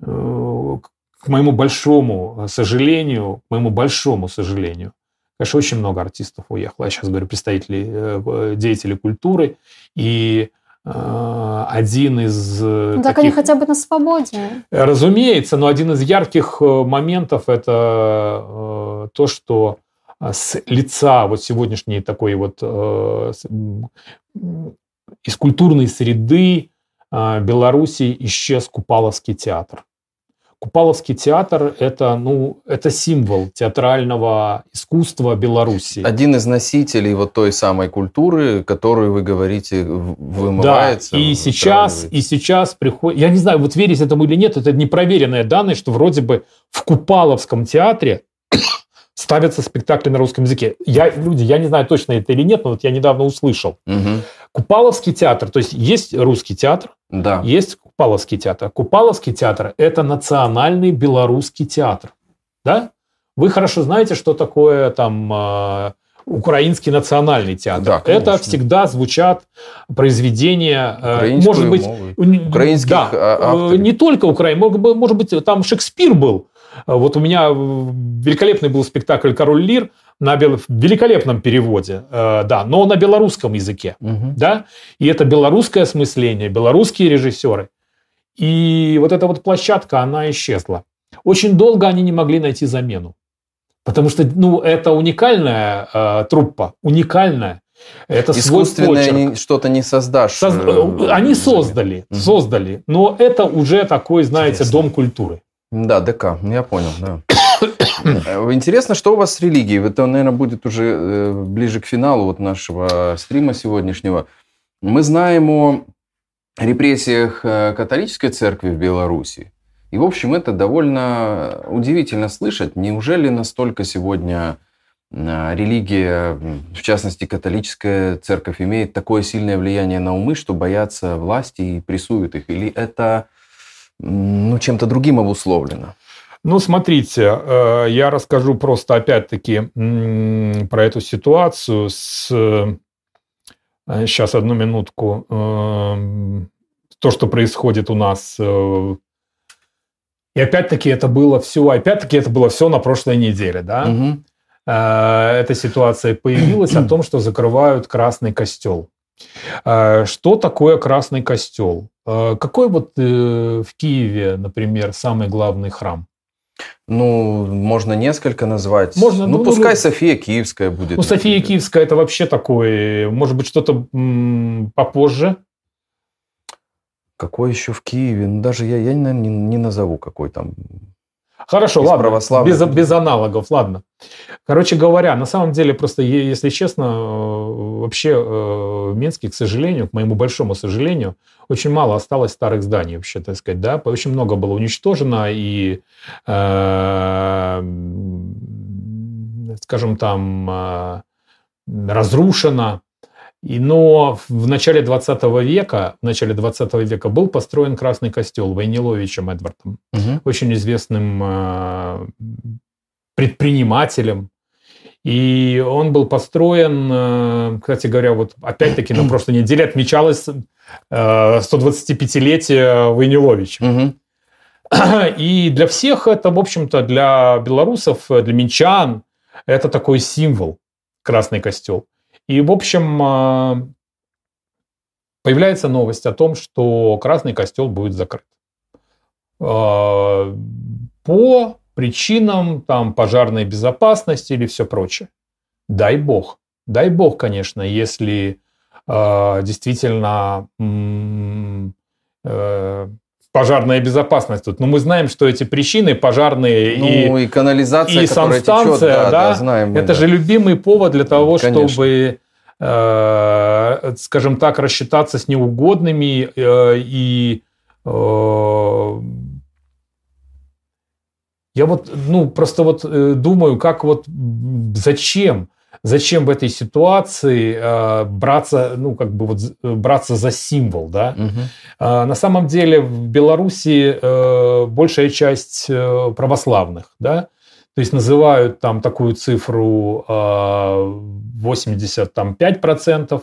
э, к моему большому сожалению, к моему большому сожалению, конечно, очень много артистов уехало. Я сейчас говорю представители, э, деятели культуры. И э, один из... Ну, так таких... они хотя бы на свободе. Разумеется, но один из ярких моментов это то, что с лица вот сегодняшней такой вот э, из культурной среды э, Беларуси исчез Купаловский театр. Купаловский театр – это, ну, это символ театрального искусства Беларуси. Один из носителей вот той самой культуры, которую вы говорите, вымывается. Да, и сейчас, и сейчас приходит... Я не знаю, вот верить этому или нет, это непроверенные данные, что вроде бы в Купаловском театре ставятся спектакли на русском языке. Я, люди, я не знаю точно это или нет, но вот я недавно услышал. Угу. Купаловский театр, то есть есть русский театр, да. есть Купаловский театр. Купаловский театр – это национальный белорусский театр. Да? Вы хорошо знаете, что такое там а, украинский национальный театр. Да, это всегда звучат произведения, э, может быть, украинских да, а, авторов. не только Украин, может быть, может быть, там Шекспир был вот у меня великолепный был спектакль «Король Лир» на бел... великолепном переводе, э, да, но на белорусском языке, угу. да, и это белорусское осмысление, белорусские режиссеры. И вот эта вот площадка, она исчезла. Очень долго они не могли найти замену. Потому что, ну, это уникальная э, труппа, уникальная. Это Искусственное что-то не создашь. Соз... Э, они создали, угу. создали, но это уже такой, знаете, Интересно. дом культуры. Да, ДК, я понял, да. Э, интересно, что у вас с религией? Это, наверное, будет уже э, ближе к финалу вот нашего стрима сегодняшнего. Мы знаем о репрессиях э, католической церкви в Беларуси. И, в общем, это довольно удивительно слышать. Неужели настолько сегодня религия, в частности, католическая церковь, имеет такое сильное влияние на умы, что боятся власти и прессуют их? Или это ну, чем-то другим обусловлено? Ну, смотрите, э, я расскажу просто опять-таки про эту ситуацию с... Сейчас, э, одну минутку. Эм, то, что происходит у нас. Э, и опять-таки это было все, опять-таки это было все на прошлой неделе, да? Угу. Эта ситуация появилась о том, что закрывают Красный костел. Что такое Красный костел? Какой вот э, в Киеве, например, самый главный храм? Ну, можно несколько назвать. Можно, ну, ну пускай ну, София Киевская будет. Ну, София Киевская это вообще такое, может быть, что-то м- попозже. Какой еще в Киеве? Ну, даже я, я наверное, не, не назову какой там. Хорошо, ладно, православных. без, без аналогов, ладно. Короче говоря, на самом деле, просто, если честно, э, вообще э, в Минске, к сожалению, к моему большому сожалению, очень мало осталось старых зданий, вообще, так сказать, да, очень много было уничтожено и, э, скажем там, э, разрушено. И, но в начале 20 века, в начале 20 века был построен Красный костел Войниловичем Эдвардом, угу. очень известным э, предпринимателем. И он был построен, э, кстати говоря, вот опять-таки на прошлой неделе отмечалось э, 125-летие Войниловича. Угу. И для всех это, в общем-то, для белорусов, для минчан, это такой символ Красный костел. И, в общем, а, появляется новость о том, что Красный костел будет закрыт. А, по причинам там, пожарной безопасности или все прочее. Дай бог. Дай бог, конечно, если э, действительно э, пожарная безопасность тут. Но мы знаем, что эти причины пожарные ну, и, и канализация, и санстанция, течет, да, да, да, знаем мы, это да. же любимый повод для того, Конечно. чтобы, э, скажем так, рассчитаться с неугодными э, и э, Я вот, ну, просто вот э, думаю, как вот, зачем? Зачем в этой ситуации э, браться, ну, как бы вот э, браться за символ, да? Угу. Э, на самом деле в Беларуси э, большая часть э, православных, да? То есть называют там такую цифру э, 85% э,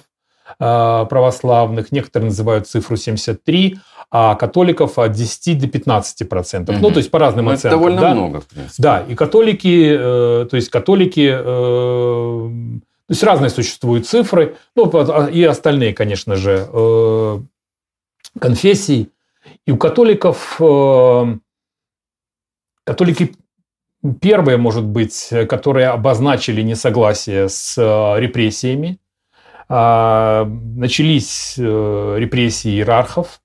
православных, некоторые называют цифру 73%, а католиков от 10 до 15 процентов. Угу. Ну, то есть по разным Но оценкам. Это довольно да? много, в принципе. Да, и католики, э, то есть католики, э, то есть разные существуют цифры, ну, а, и остальные, конечно же, э, конфессии. И у католиков, э, католики первые, может быть, которые обозначили несогласие с э, репрессиями. Э, начались э, репрессии иерархов,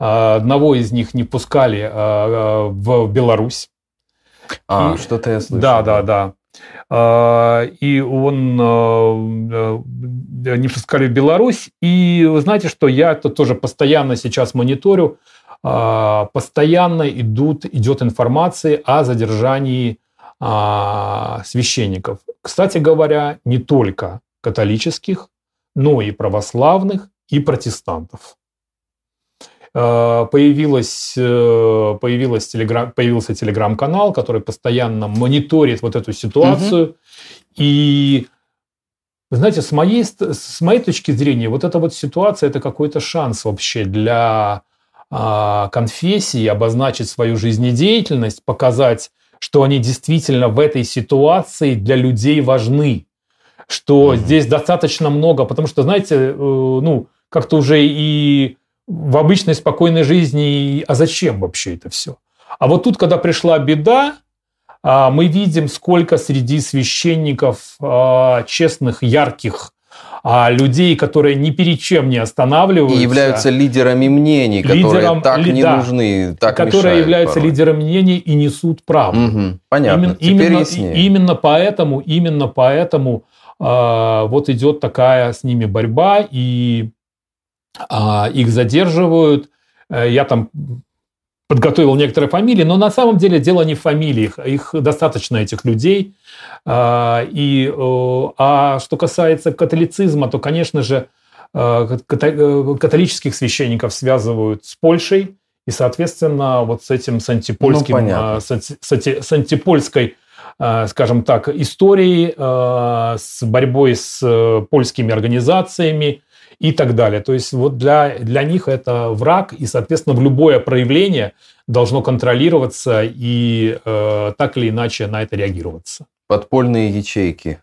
а, одного из них не пускали а, а, в Беларусь. А, что-то я слышал. Да, да, да. И он не пускали в Беларусь. И вы знаете, что я это тоже постоянно сейчас мониторю. Постоянно идут, идет информация о задержании священников. Кстати говоря, не только католических, но и православных, и протестантов. Э, появилась, э, появилась телеграм, появился телеграм-канал, который постоянно мониторит вот эту ситуацию. Угу. И вы знаете, с моей, с моей точки зрения, вот эта вот ситуация – это какой-то шанс вообще для а, конфессии обозначить свою жизнедеятельность, показать, что они действительно в этой ситуации для людей важны, что mm здесь достаточно много, потому что, знаете, э, ну, как-то уже и в обычной спокойной жизни, а зачем вообще это все? А вот тут, когда пришла беда, а, мы видим, сколько среди священников а, честных, ярких а людей, которые ни перед чем не останавливаются. И являются лидерами мнений, лидером, которые так ли, не да, нужны, так Которые являются порой. лидерами мнений и несут правду. Угу, понятно, именно, теперь именно, яснее. Именно поэтому, именно поэтому вот идет такая с ними борьба, и а, их задерживают. Э, я там подготовил некоторые фамилии, но на самом деле дело не в фамилиях, их достаточно этих людей. А, и, а что касается католицизма, то, конечно же, э, э, католических священников связывают с Польшей, и, соответственно, вот с этим с антипольским, ну, с, с антипольской скажем так, историей, с борьбой с польскими организациями, и так далее. То есть вот для, для них это враг, и, соответственно, в любое проявление должно контролироваться и э, так или иначе на это реагироваться. Подпольные ячейки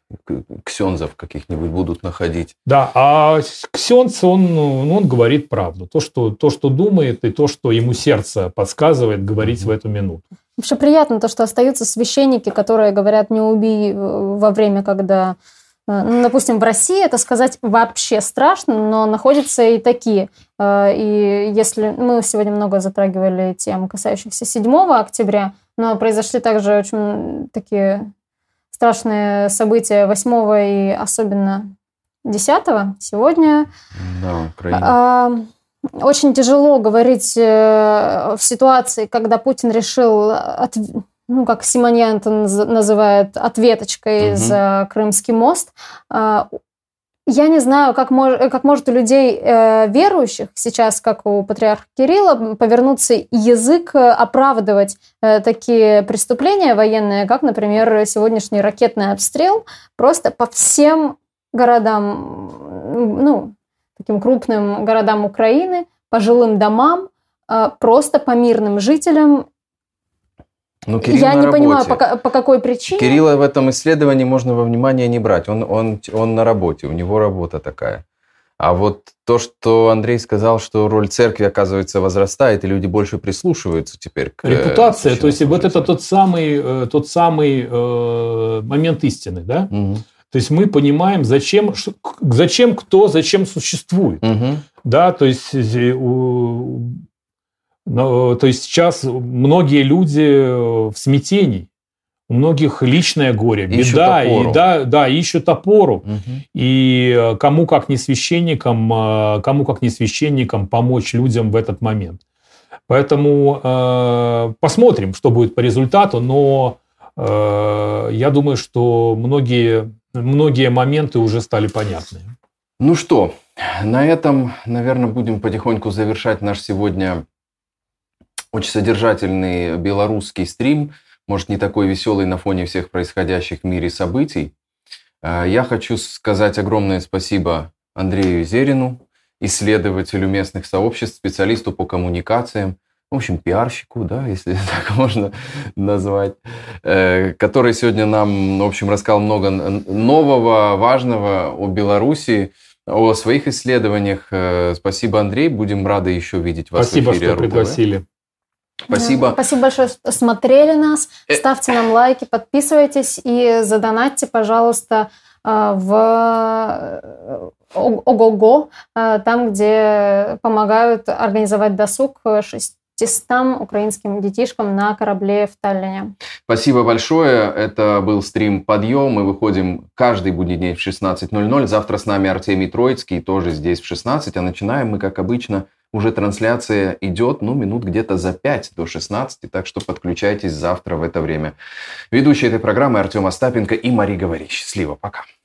ксензов каких-нибудь будут находить. Да, а ксенц, он, ну, он говорит правду. То что, то, что думает, и то, что ему сердце подсказывает говорить mm-hmm. в эту минуту. Вообще приятно то, что остаются священники, которые говорят «не убей» во время, когда Э, ну, допустим, в России это сказать вообще страшно, но находятся и такие. Э, и если мы сегодня много затрагивали тем, касающихся 7 октября, но произошли также очень такие страшные события 8 и особенно 10 сегодня. Да, Украина. Очень тяжело говорить э, в ситуации, когда Путин решил от, ну, как Симоньян это называет, ответочкой угу. за Крымский мост. Я не знаю, как, мож, как может у людей э, верующих сейчас, как у патриарха Кирилла, повернуться язык оправдывать э, такие преступления военные, как, например, сегодняшний ракетный обстрел, просто по всем городам, ну, таким крупным городам Украины, по жилым домам, э, просто по мирным жителям ну, Кирилл Я не работе. понимаю, по, по какой причине. Кирилла в этом исследовании можно во внимание не брать. Он, он, он на работе, у него работа такая. А вот то, что Андрей сказал, что роль церкви, оказывается, возрастает, и люди больше прислушиваются теперь к... Э, Репутация, то есть вот это тот самый, э, тот самый э, момент истины, да? Угу. То есть мы понимаем, зачем, зачем кто, зачем существует. Угу. Да, то есть но, то есть сейчас многие люди э, в смятении. У многих личное горе, беда, и да, да, ищут опору. Угу. И э, кому как не священникам, э, кому как не священникам помочь людям в этот момент. Поэтому э, посмотрим, что будет по результату, но э, я думаю, что многие, многие моменты уже стали понятны. Ну что, на этом, наверное, будем потихоньку завершать наш сегодня очень содержательный белорусский стрим. Может, не такой веселый на фоне всех происходящих в мире событий. Э, я хочу сказать огромное спасибо Андрею Зерину, исследователю местных сообществ, специалисту по коммуникациям, в общем, пиарщику, да, если так можно назвать, э, который сегодня нам, в общем, рассказал много нового, важного о Беларуси, о своих исследованиях. Э, спасибо, Андрей. Будем рады еще видеть вас Спасибо, в эфире что пригласили. Спасибо. Спасибо большое, что смотрели нас. Э, Ставьте нам лайки, подписывайтесь и задонатьте, пожалуйста, в Ого-го, там, где помогают организовать досуг 6 600 украинским детишкам на корабле в Таллине. Спасибо большое. Это был стрим «Подъем». Мы выходим каждый будний день в 16.00. Завтра с нами Артемий Троицкий, тоже здесь в 16. А начинаем мы, как обычно, уже трансляция идет, ну, минут где-то за 5 до 16, так что подключайтесь завтра в это время. Ведущие этой программы Артем Остапенко и Мари Говори. Счастливо, пока.